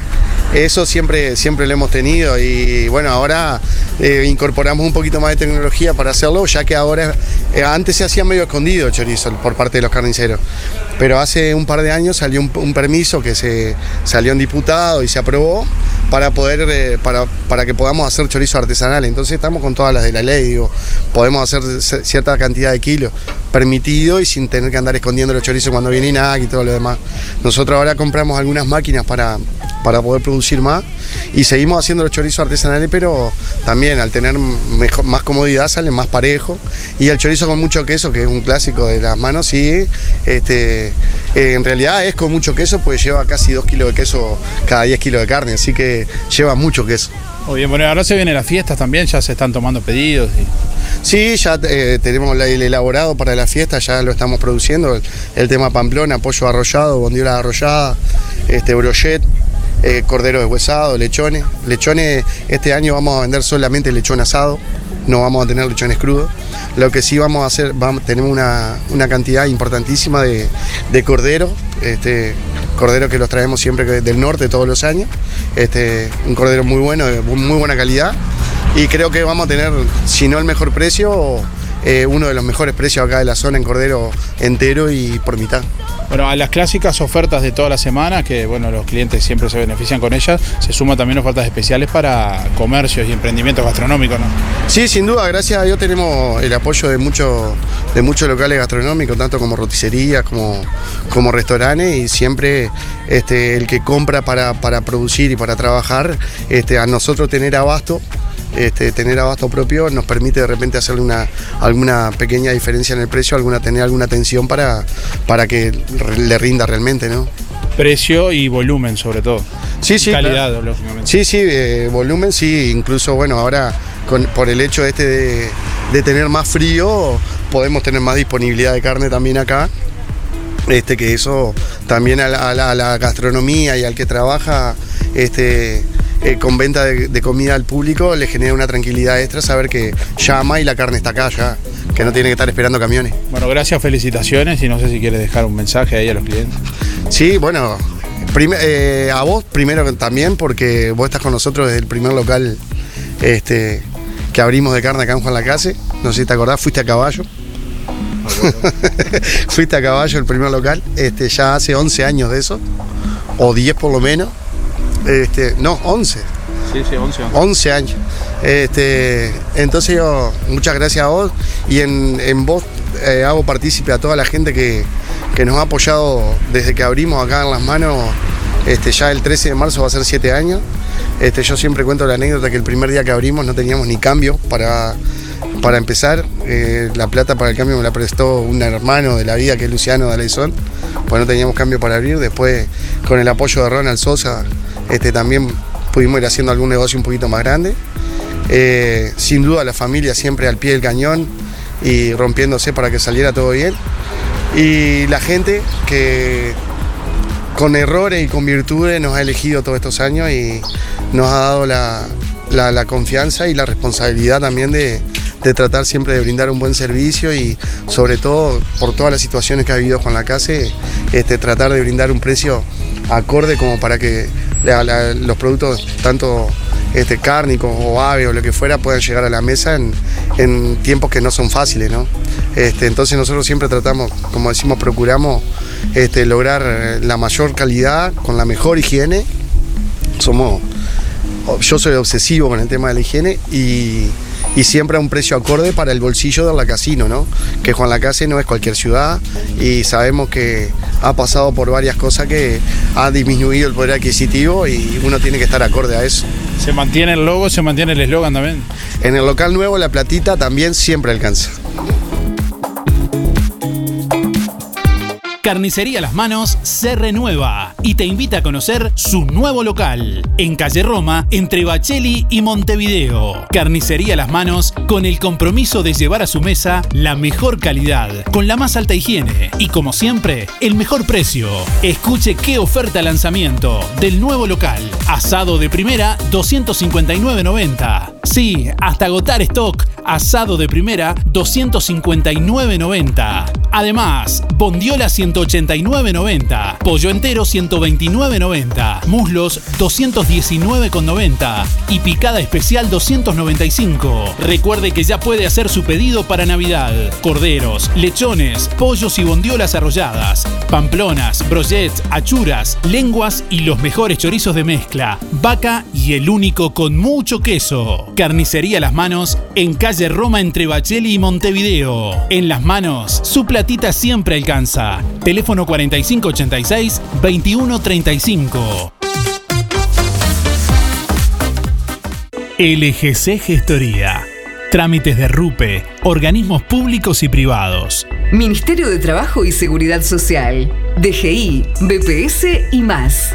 eso siempre, siempre lo hemos tenido y bueno, ahora eh, incorporamos un poquito más de tecnología para hacerlo, ya que ahora, eh, antes se hacía medio escondido el chorizo por parte de los carniceros, pero hace un par de años salió un, permiso que se salió en diputado y se aprobó para poder, eh, para, para que podamos hacer chorizo artesanal. Entonces estamos con todas las de la ley, digo, podemos hacer cierta cantidad de kilos permitido y sin tener que andar escondiendo los chorizos cuando viene INAC y todo lo demás. Nosotros ahora compramos algunas máquinas para, para poder producir más y seguimos haciendo los chorizos artesanales, pero también al tener más comodidad salen más parejos. Y el chorizo con mucho queso, que es un clásico de las manos, sí, este, eh, en realidad es con mucho queso, pues lleva casi 2 kilos de queso cada 10 kilos de carne, así que lleva mucho queso. Muy bien, bueno, ahora se vienen las fiestas también, ya se están tomando pedidos. y- Sí, ya eh, tenemos el elaborado para la fiesta, ya lo estamos produciendo. El, el tema Pamplona, pollo arrollado, bondiola arrollada, este brochet, eh, cordero deshuesado, lechones. Lechones, este año vamos a vender solamente lechón asado, no vamos a tener lechones crudos. Lo que sí vamos a hacer, vamos, tenemos una, una cantidad importantísima de, de cordero, este, cordero que los traemos siempre del norte todos los años. Este, un cordero muy bueno, de muy buena calidad. Y creo que vamos a tener, si no el mejor precio, eh, uno de los mejores precios acá de la zona en cordero entero y por mitad. Bueno, a las clásicas ofertas de toda la semana, que bueno, los clientes siempre se benefician con ellas, se suman también ofertas especiales para comercios y emprendimientos gastronómicos, ¿no? Sí, sin duda, gracias a Dios tenemos el apoyo de muchos de muchos locales gastronómicos, tanto como roticerías, como, como restaurantes, y siempre este, el que compra para, para producir y para trabajar, este, a nosotros tener abasto, este, tener abasto propio nos permite de repente hacerle una, alguna pequeña diferencia en el precio, alguna, tener alguna atención para, para que le rinda realmente, ¿no? Precio y volumen, sobre todo. Sí, sí. Calidad, claro. lógicamente. Sí, sí, eh, volumen sí, incluso bueno, ahora con- por el hecho este de, de tener más frío, podemos tener más disponibilidad de carne también acá. Este, que eso también a la, a la- a la gastronomía y al que trabaja este, eh, con venta de, de comida al público le genera una tranquilidad extra saber que llama y la carne está acá ya, que no tiene que estar esperando camiones. Bueno, gracias, felicitaciones y no sé si quieres dejar un mensaje ahí a los clientes. Sí, bueno, eh, a vos primero también, porque vos estás con nosotros desde el primer local este, que abrimos de carne acá en Juan Lacase. No sé si te acordás, fuiste a caballo. fuiste a caballo el primer local, este, ya hace 11 años de eso, o 10 por lo menos. Este, no, 11. Sí, sí, 11. 11 años. Este, entonces yo, muchas gracias a vos y en, en vos eh, hago partícipe a toda la gente que, que nos ha apoyado desde que abrimos acá en las manos. Este, ya el 13 de marzo va a ser 7 años. Este, yo siempre cuento la anécdota que el primer día que abrimos no teníamos ni cambio para, para empezar. Eh, la plata para el cambio me la prestó un hermano de la vida que es Luciano de pues no teníamos cambio para abrir. Después, con el apoyo de Ronald Sosa, este, también pudimos ir haciendo algún negocio un poquito más grande. Eh, sin duda la familia siempre al pie del cañón y rompiéndose para que saliera todo bien. Y la gente que con errores y con virtudes nos ha elegido todos estos años y nos ha dado la, confianza y la responsabilidad también de, tratar siempre de brindar un buen servicio y sobre todo por todas las situaciones que ha habido con la casa, este, tratar de brindar un precio acorde como para que los productos tanto este, cárnicos o aves o lo que fuera puedan llegar a la mesa en, en tiempos que no son fáciles, ¿no? Este, entonces nosotros siempre tratamos, como decimos, procuramos este, lograr eh, la mayor calidad con la mejor higiene. Somos, yo soy obsesivo con el tema de la higiene y, y siempre a un precio acorde para el bolsillo de la casino, ¿no? Que Juan Lacase no es cualquier ciudad y sabemos que ha pasado por varias cosas que ha disminuido el poder adquisitivo y uno tiene que estar acorde a eso. ¿Se mantiene el logo, se mantiene el eslogan también? En el local nuevo la platita también siempre alcanza. Carnicería Las Manos se renueva y te invita a conocer su nuevo local en calle Roma entre Bacheli y Montevideo. Carnicería Las Manos con el compromiso de llevar a su mesa la mejor calidad, con la más alta higiene y como siempre, el mejor precio. Escuche qué oferta lanzamiento del nuevo local. Asado de primera 259.90. Sí, hasta agotar stock. Asado de primera 259.90. Además, bondiola 189.90, pollo entero 129.90, muslos 219.90 y picada especial 295. Recuerde que ya puede hacer su pedido para Navidad. Corderos, lechones, pollos y bondiolas arrolladas, pamplonas, brochets, achuras, lenguas y los mejores chorizos de mezcla, vaca y el único con mucho queso. Carnicería Las Manos en calle Roma entre Bacheli y Montevideo. En Las Manos, su platita siempre alcanza. Teléfono 4586-2135. LGC Gestoría. Trámites de RUPE, organismos públicos y privados. Ministerio de Trabajo y Seguridad Social, DGI, BPS y más.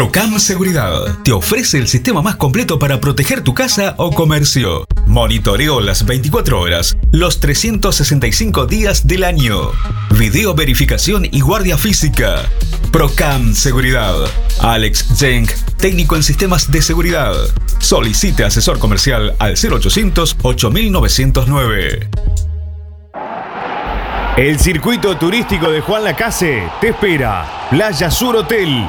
Procam Seguridad te ofrece el sistema más completo para proteger tu casa o comercio. Monitoreo las 24 horas, los 365 días del año. Video verificación y guardia física. Procam Seguridad. Alex Jenk, técnico en sistemas de seguridad. Solicite asesor comercial al 0800 8909. El circuito turístico de Juan Lacase te espera. Playa Sur Hotel,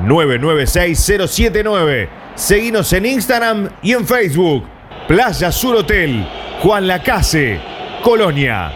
093-996-079. Seguinos en Instagram y en Facebook. Playa Sur Hotel, Juan Lacase, Colonia.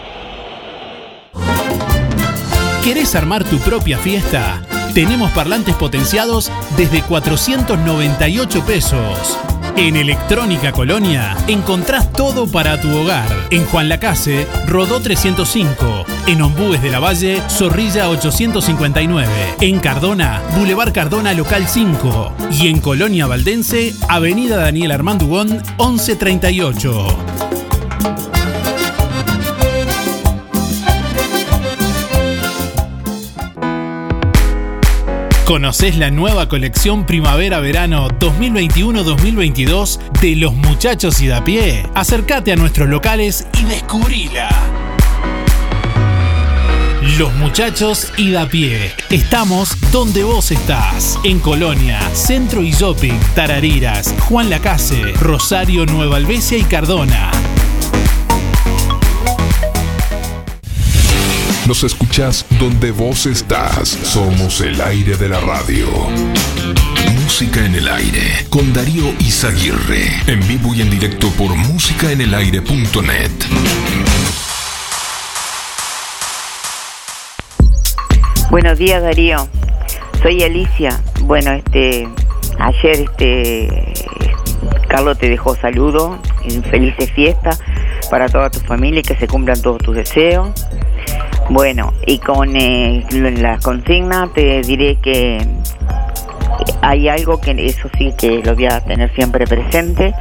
¿Querés armar tu propia fiesta? Tenemos parlantes potenciados desde 498 pesos. En Electrónica Colonia encontrás todo para tu hogar. En Juan Lacase, Rodó 305. En Ombúes de la Valle, Zorrilla 859. En Cardona, Boulevard Cardona Local 5. Y en Colonia Valdense, Avenida Daniel Armandugón 1138. ¿Conocés la nueva colección Primavera-Verano 2021-2022 de los muchachos y da pie? Acércate a nuestros locales y descubrila. Los muchachos y da pie. Estamos donde vos estás. En Colonia, Centro y Shopping, Tarariras, Juan Lacase, Rosario, Nueva Albesia y Cardona. Nos escuchás donde vos estás. Somos el aire de la radio. Música en el aire con Darío Izaguirre. En vivo y en directo por musicaenelaire.net. Buenos días Darío, soy Alicia. Bueno, este, ayer este, Carlos te dejó saludo, felices fiestas para toda tu familia y que se cumplan todos tus deseos. Bueno, y con eh, la consigna te diré que hay algo que eso sí que lo voy a tener siempre presente.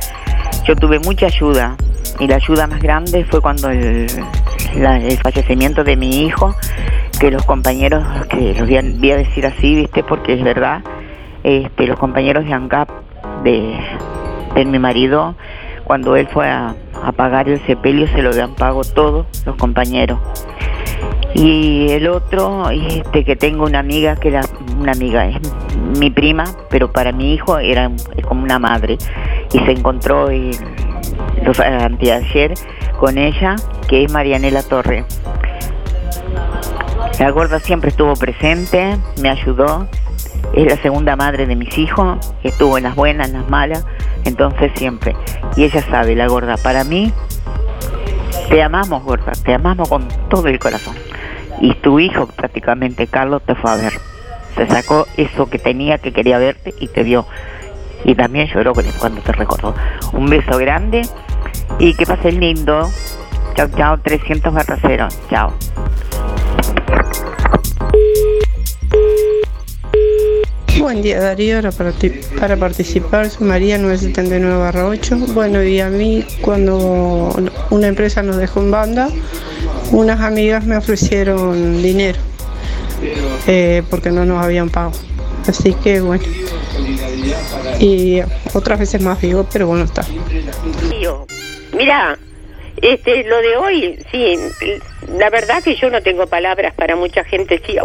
Yo tuve mucha ayuda y la ayuda más grande fue cuando el, fallecimiento de mi hijo, que los compañeros, que los voy a, voy a decir así, viste, porque es verdad, este, los compañeros de ANCAP de, de mi marido, cuando él fue a, pagar el sepelio, se lo habían pago todos los compañeros. Y el otro, este, que tengo una amiga que era una amiga, es mi prima, pero para mi hijo era como una madre. Y se encontró el, los, anteayer con ella, que es Marianela Torre. La gorda siempre estuvo presente, me ayudó. Es la segunda madre de mis hijos, estuvo en las buenas, en las malas, entonces siempre. Y ella sabe, la gorda, para mí, te amamos, gorda, te amamos con todo el corazón. Y tu hijo, prácticamente, Carlos, te fue a ver. Se sacó eso que tenía, que quería verte y te vio. Y también lloró cuando te recordó. Un beso grande y que pases lindo. Chao, chao, 300 barra cero. Chao. Buen día Darío, para, para participar soy María 979-8. Bueno, y a mí cuando una empresa nos dejó en banda, unas amigas me ofrecieron dinero eh, porque no nos habían pago. Así que bueno. Y otras veces más digo, pero bueno, está. Mira, este, lo de hoy, sí, la verdad que yo no tengo palabras para mucha gente. Sí,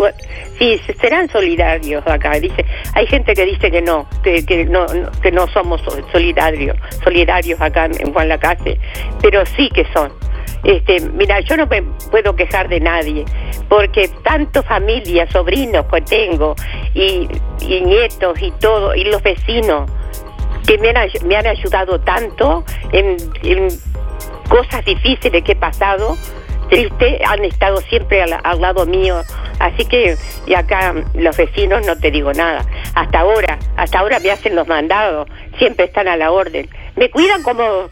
sí serán solidarios acá. Dice, hay gente que dice que no, que, no, que no somos so- solidarios, solidarios acá en Juan Lacase, pero sí que son. Este, mira, yo no me puedo quejar de nadie, porque tanto familia, sobrinos que tengo, y, nietos y todo, y los vecinos, que me han, me han ayudado tanto en cosas difíciles que he pasado, triste, han estado siempre al, lado mío. Así que, y acá los vecinos no te digo nada. Hasta ahora, hasta ahora me hacen los mandados, siempre están a la orden. Me cuidan como,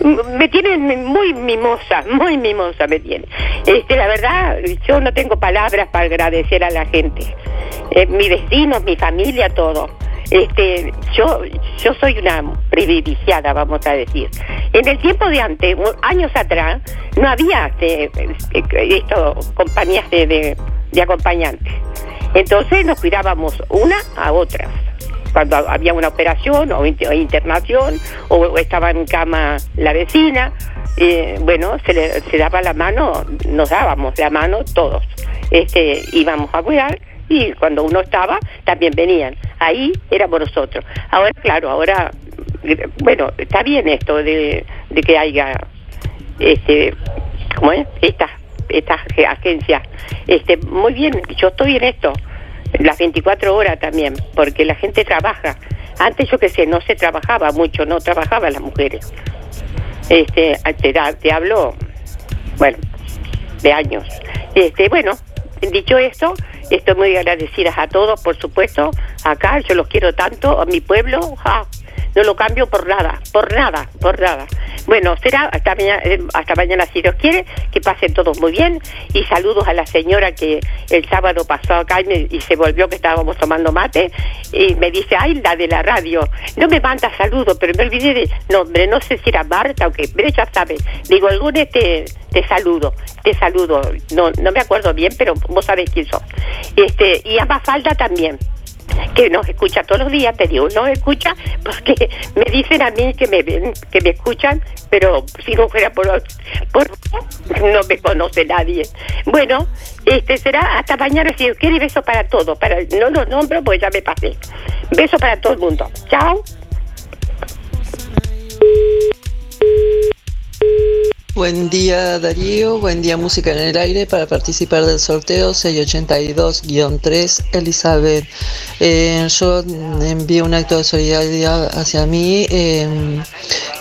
me tienen muy mimosa, muy mimosa me tienen. Este, la verdad, yo no tengo palabras para agradecer a la gente. Eh, mis vecinos, mi familia, todo. Este, yo, yo soy una privilegiada, vamos a decir. En el tiempo de antes, años atrás, no había este, eh, esto, compañías de, de, de acompañante. Entonces nos cuidábamos una a otra. Cuando había una operación o inter- o internación o estaba en cama la vecina, eh, bueno, se, le, se daba la mano, nos dábamos la mano todos. Este, íbamos a cuidar y cuando uno estaba también venían. Ahí éramos nosotros. Ahora, claro, ahora, eh, bueno, está bien esto de, de que haya este ¿cómo es? Estas estas ag- agencias. Este, muy bien, yo estoy en esto, las 24 horas también, porque la gente trabaja. Antes yo que sé, no se trabajaba mucho, no trabajaban las mujeres. Este, te, te hablo, bueno, de años. Este, bueno, dicho esto, estoy muy agradecida a todos, por supuesto. Acá yo los quiero tanto, a mi pueblo, ja, no lo cambio por nada, por nada, por nada. Bueno, será hasta mañana, eh, hasta mañana si Dios quiere, que pasen todos muy bien y saludos a la señora que el sábado pasó acá y, me- y se volvió que estábamos tomando mate y me dice, ay, la de la radio, no me manda saludos, pero me olvidé de nombre, no sé si era Marta o qué, pero ella sabe. Digo, el lunes te, te saludo, te saludo, no, no me acuerdo bien, pero vos sabés quién sos. Este, y a Mafalda también que nos escucha todos los días, te digo, nos escucha porque me dicen a mí que me ven, que me escuchan, pero si no fuera por, por no me conoce nadie. Bueno, este será hasta mañana si Dios quiere beso para todos, para no los nombro porque ya me pasé. Beso para todo el mundo. Chao. Buen día Darío, buen día Música en el Aire para participar del sorteo 682-3 Elizabeth. Eh, yo envío un acto de solidaridad hacia mí eh,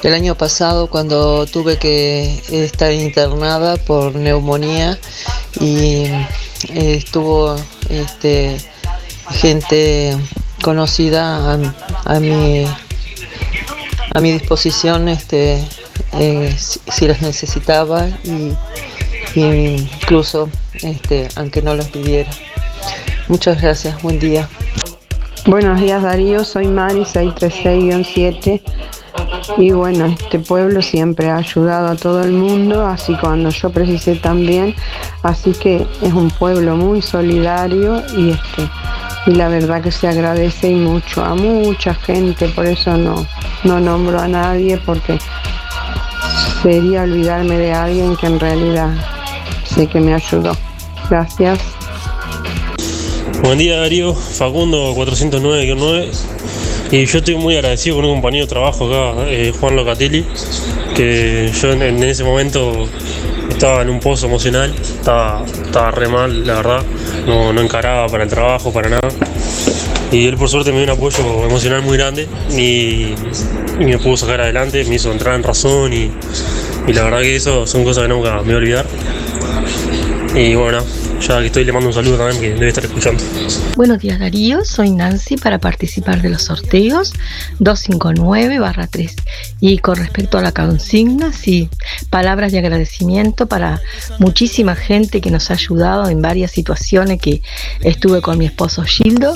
el año pasado cuando tuve que estar internada por neumonía y eh, estuvo este, gente conocida a, a mi a mi disposición este eh, si, si las necesitaba y, incluso este aunque no las pidiera muchas gracias buen día. Buenos días Darío, soy Mari 636-7 y bueno, este pueblo siempre ha ayudado a todo el mundo, así cuando yo precisé también, así que es un pueblo muy solidario y este y la verdad que se agradece y mucho a mucha gente, por eso no, no nombro a nadie porque sería olvidarme de alguien que en realidad sé que me ayudó. Gracias. Buen día Darío, Facundo 409-9 y yo estoy muy agradecido con un compañero de trabajo acá, eh, Juan Locatelli, que yo en, en ese momento estaba en un pozo emocional, estaba, estaba re mal, la verdad, no, no encaraba para el trabajo, para nada. Y él por suerte me dio un apoyo emocional muy grande y, me pudo sacar adelante, me hizo entrar en razón y, y la verdad que eso son cosas que nunca me voy a olvidar. Y bueno, ya que estoy le mando un saludo también que debe estar escuchando. Buenos días Darío, soy Nancy para participar de los sorteos 259-3. Y con respecto a la consigna, sí, palabras de agradecimiento para muchísima gente que nos ha ayudado en varias situaciones que estuve con mi esposo Gildo,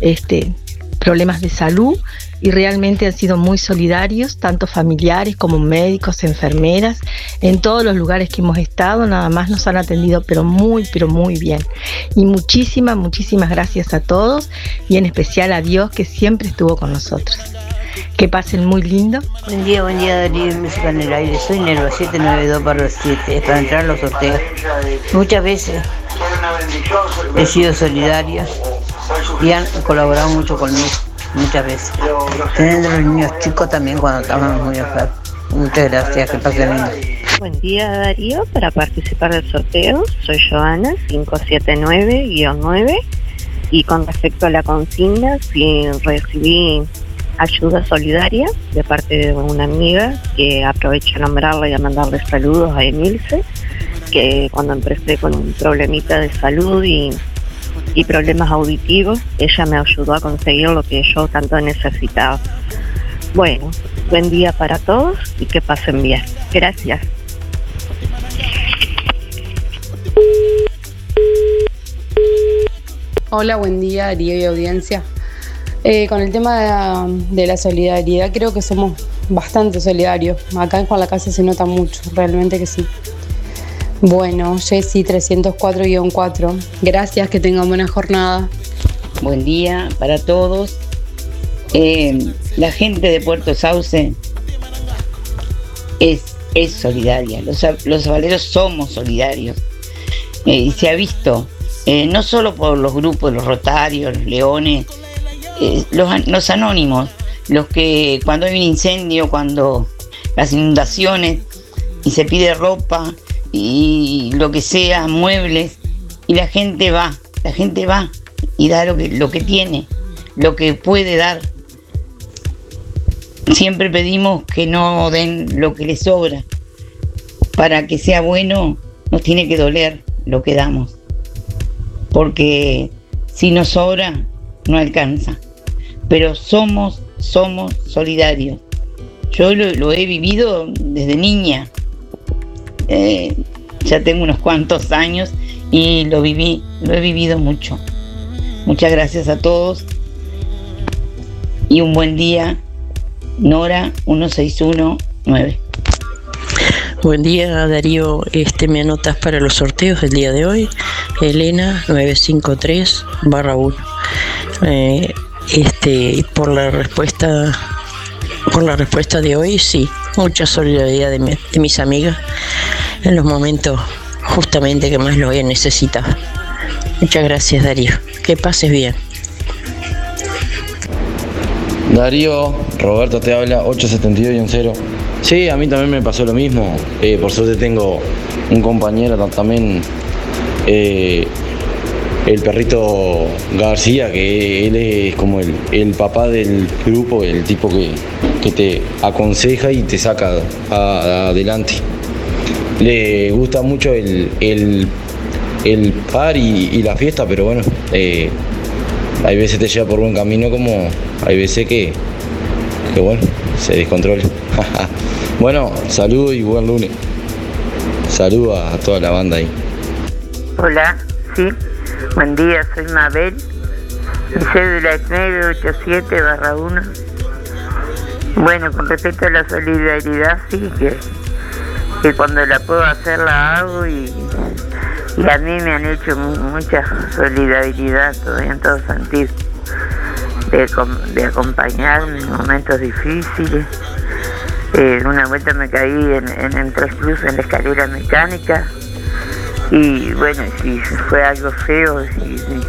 este, problemas de salud y realmente han sido muy solidarios, tanto familiares como médicos, enfermeras, en todos los lugares que hemos estado, nada más nos han atendido, pero muy, pero muy bien. Y muchísimas, muchísimas gracias a todos y en especial a Dios que siempre estuvo con nosotros. Que pasen muy lindo. Buen día, buen día Darío, Música en el Aire. Soy Nerva 792 barra 7, es para entrar los sorteos. Muchas veces he sido solidaria y han colaborado mucho conmigo, muchas veces. Teniendo los niños chicos también cuando estábamos muy enfermos. Muchas gracias, que pasen lindo. Buen día Darío, para participar del sorteo soy Joana 579-9 y con respecto a la consigna, si recibí ayuda solidaria de parte de una amiga que aprovecho a nombrarla y a mandarle saludos a Emilce, que cuando empecé con un problemita de salud y, y problemas auditivos, ella me ayudó a conseguir lo que yo tanto necesitaba. Bueno, buen día para todos y que pasen bien. Gracias. Hola, buen día, Darío y audiencia. Eh, con el tema de la, de la solidaridad, creo que somos bastante solidarios. Acá en Juan la Casa se nota mucho, realmente que sí. Bueno, Jessy 304-4. Gracias, que tengan buena jornada. Buen día para todos. Eh, la gente de Puerto Sauce es, solidaria. Los, los sabaleros somos solidarios. Eh, y se ha visto, eh, no solo por los grupos, los rotarios, los leones, los, los anónimos, los que cuando hay un incendio, cuando las inundaciones, y se pide ropa y lo que sea, muebles, y la gente va, la gente va y da lo que, lo que tiene, lo que puede dar. Siempre pedimos que no den lo que les sobra. Para que sea bueno, nos tiene que doler lo que damos. Porque si nos sobra, no alcanza. Pero somos, somos solidarios. Yo lo, lo he vivido desde niña. Eh, ya tengo unos cuantos años y lo viví, lo he vivido mucho. Muchas gracias a todos y un buen día. Nora 1619. Buen día Darío, este me anotas para los sorteos del día de hoy. Elena 953 barra 1. Eh, este, por la respuesta, por la respuesta de hoy, sí, mucha solidaridad de, mi- de mis amigas en los momentos justamente que más lo he necesitado. Muchas gracias Darío, que pases bien. Darío, Roberto te habla, 872-0. Sí, a mí también me pasó lo mismo. Eh, por suerte tengo un compañero ta- también, eh, el perrito García, que él es como el, el papá del grupo, el tipo que, que te aconseja y te saca adelante. Le gusta mucho el, el, el par y, la fiesta, pero bueno, eh, hay veces te lleva por buen camino como hay veces que, que bueno, se descontrola. bueno, saludos y buen lunes. Saludos a toda la banda ahí. Hola, sí, buen día, soy Mabel. Mi cédula es 987 barra 1. Bueno, con respecto a la solidaridad, sí, que, que cuando la puedo hacer la hago y, y a mí me han hecho mu- mucha solidaridad en todo sentido. De, de acompañarme en momentos difíciles. Eh, una vuelta me caí en, en, en Tres Cruz en la escalera mecánica y bueno, sí, fue algo feo y, y-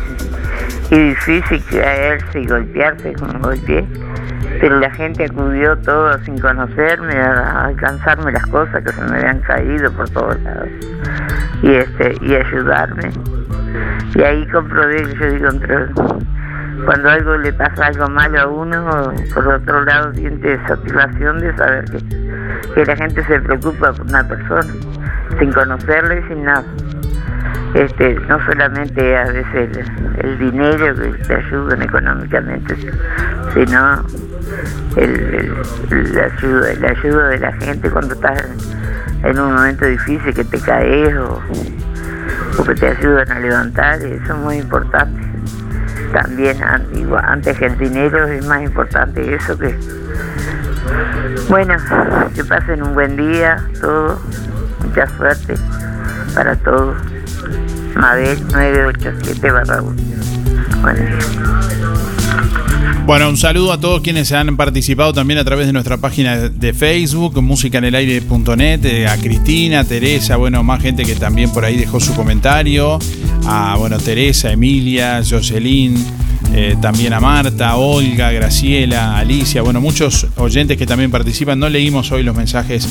y difícil caerse y golpearse como golpeé, pero la gente acudió todo sin conocerme a, alcanzarme las cosas que se me habían caído por todos lados y este y ayudarme. Y ahí comprobé que yo digo cuando algo le pasa algo malo a uno por otro lado siente satisfacción de saber que, que la gente se preocupa por una persona sin conocerla y sin nada. Este, no solamente a veces el, el dinero que te ayudan económicamente, sino el, el- la, ayuda, la ayuda de la gente cuando estás en un momento difícil que te caes o, o que te ayudan a levantar, eso es muy importante. También antes que el dinero es más importante eso que... Bueno, que pasen un buen día, todo, mucha suerte para todos. Mabel 987 barra 1. Buen día. Bueno, un saludo a todos quienes han participado también a través de nuestra página de Facebook, musicanelaire.net, eh, a Cristina, Teresa, bueno, más gente que también por ahí dejó su comentario, a bueno, Teresa, Emilia, Jocelyn, eh, también a Marta, Olga, Graciela, Alicia, bueno, muchos oyentes que también participan. No leímos hoy los mensajes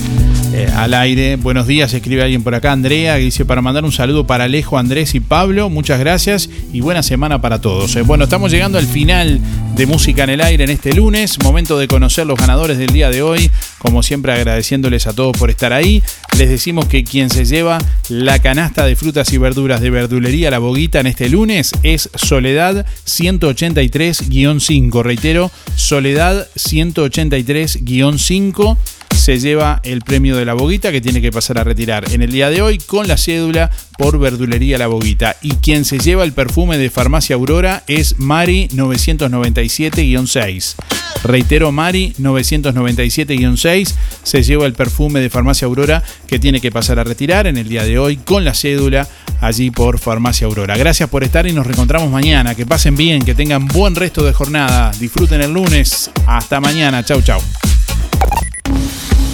eh, al aire. Buenos días, escribe alguien por acá, Andrea, que dice para mandar un saludo para Alejo, Andrés y Pablo. Muchas gracias y buena semana para todos. Eh, bueno, estamos llegando al final de Música en el Aire en este lunes. Momento de conocer los ganadores del día de hoy. Como siempre, agradeciéndoles a todos por estar ahí. Les decimos que quien se lleva la canasta de frutas y verduras de verdulería La Boguita en este lunes es Soledad 183-5. Reitero, Soledad 183-5 se lleva el premio de la boguita que tiene que pasar a retirar en el día de hoy con la cédula por verdulería la boguita. Y quien se lleva el perfume de farmacia Aurora es Mari 997-6. Reitero, Mari 997-6 se lleva el perfume de Farmacia Aurora que tiene que pasar a retirar en el día de hoy con la cédula allí por Farmacia Aurora. Gracias por estar y nos reencontramos mañana. Que pasen bien, que tengan buen resto de jornada. Disfruten el lunes. Hasta mañana. Chau, chau.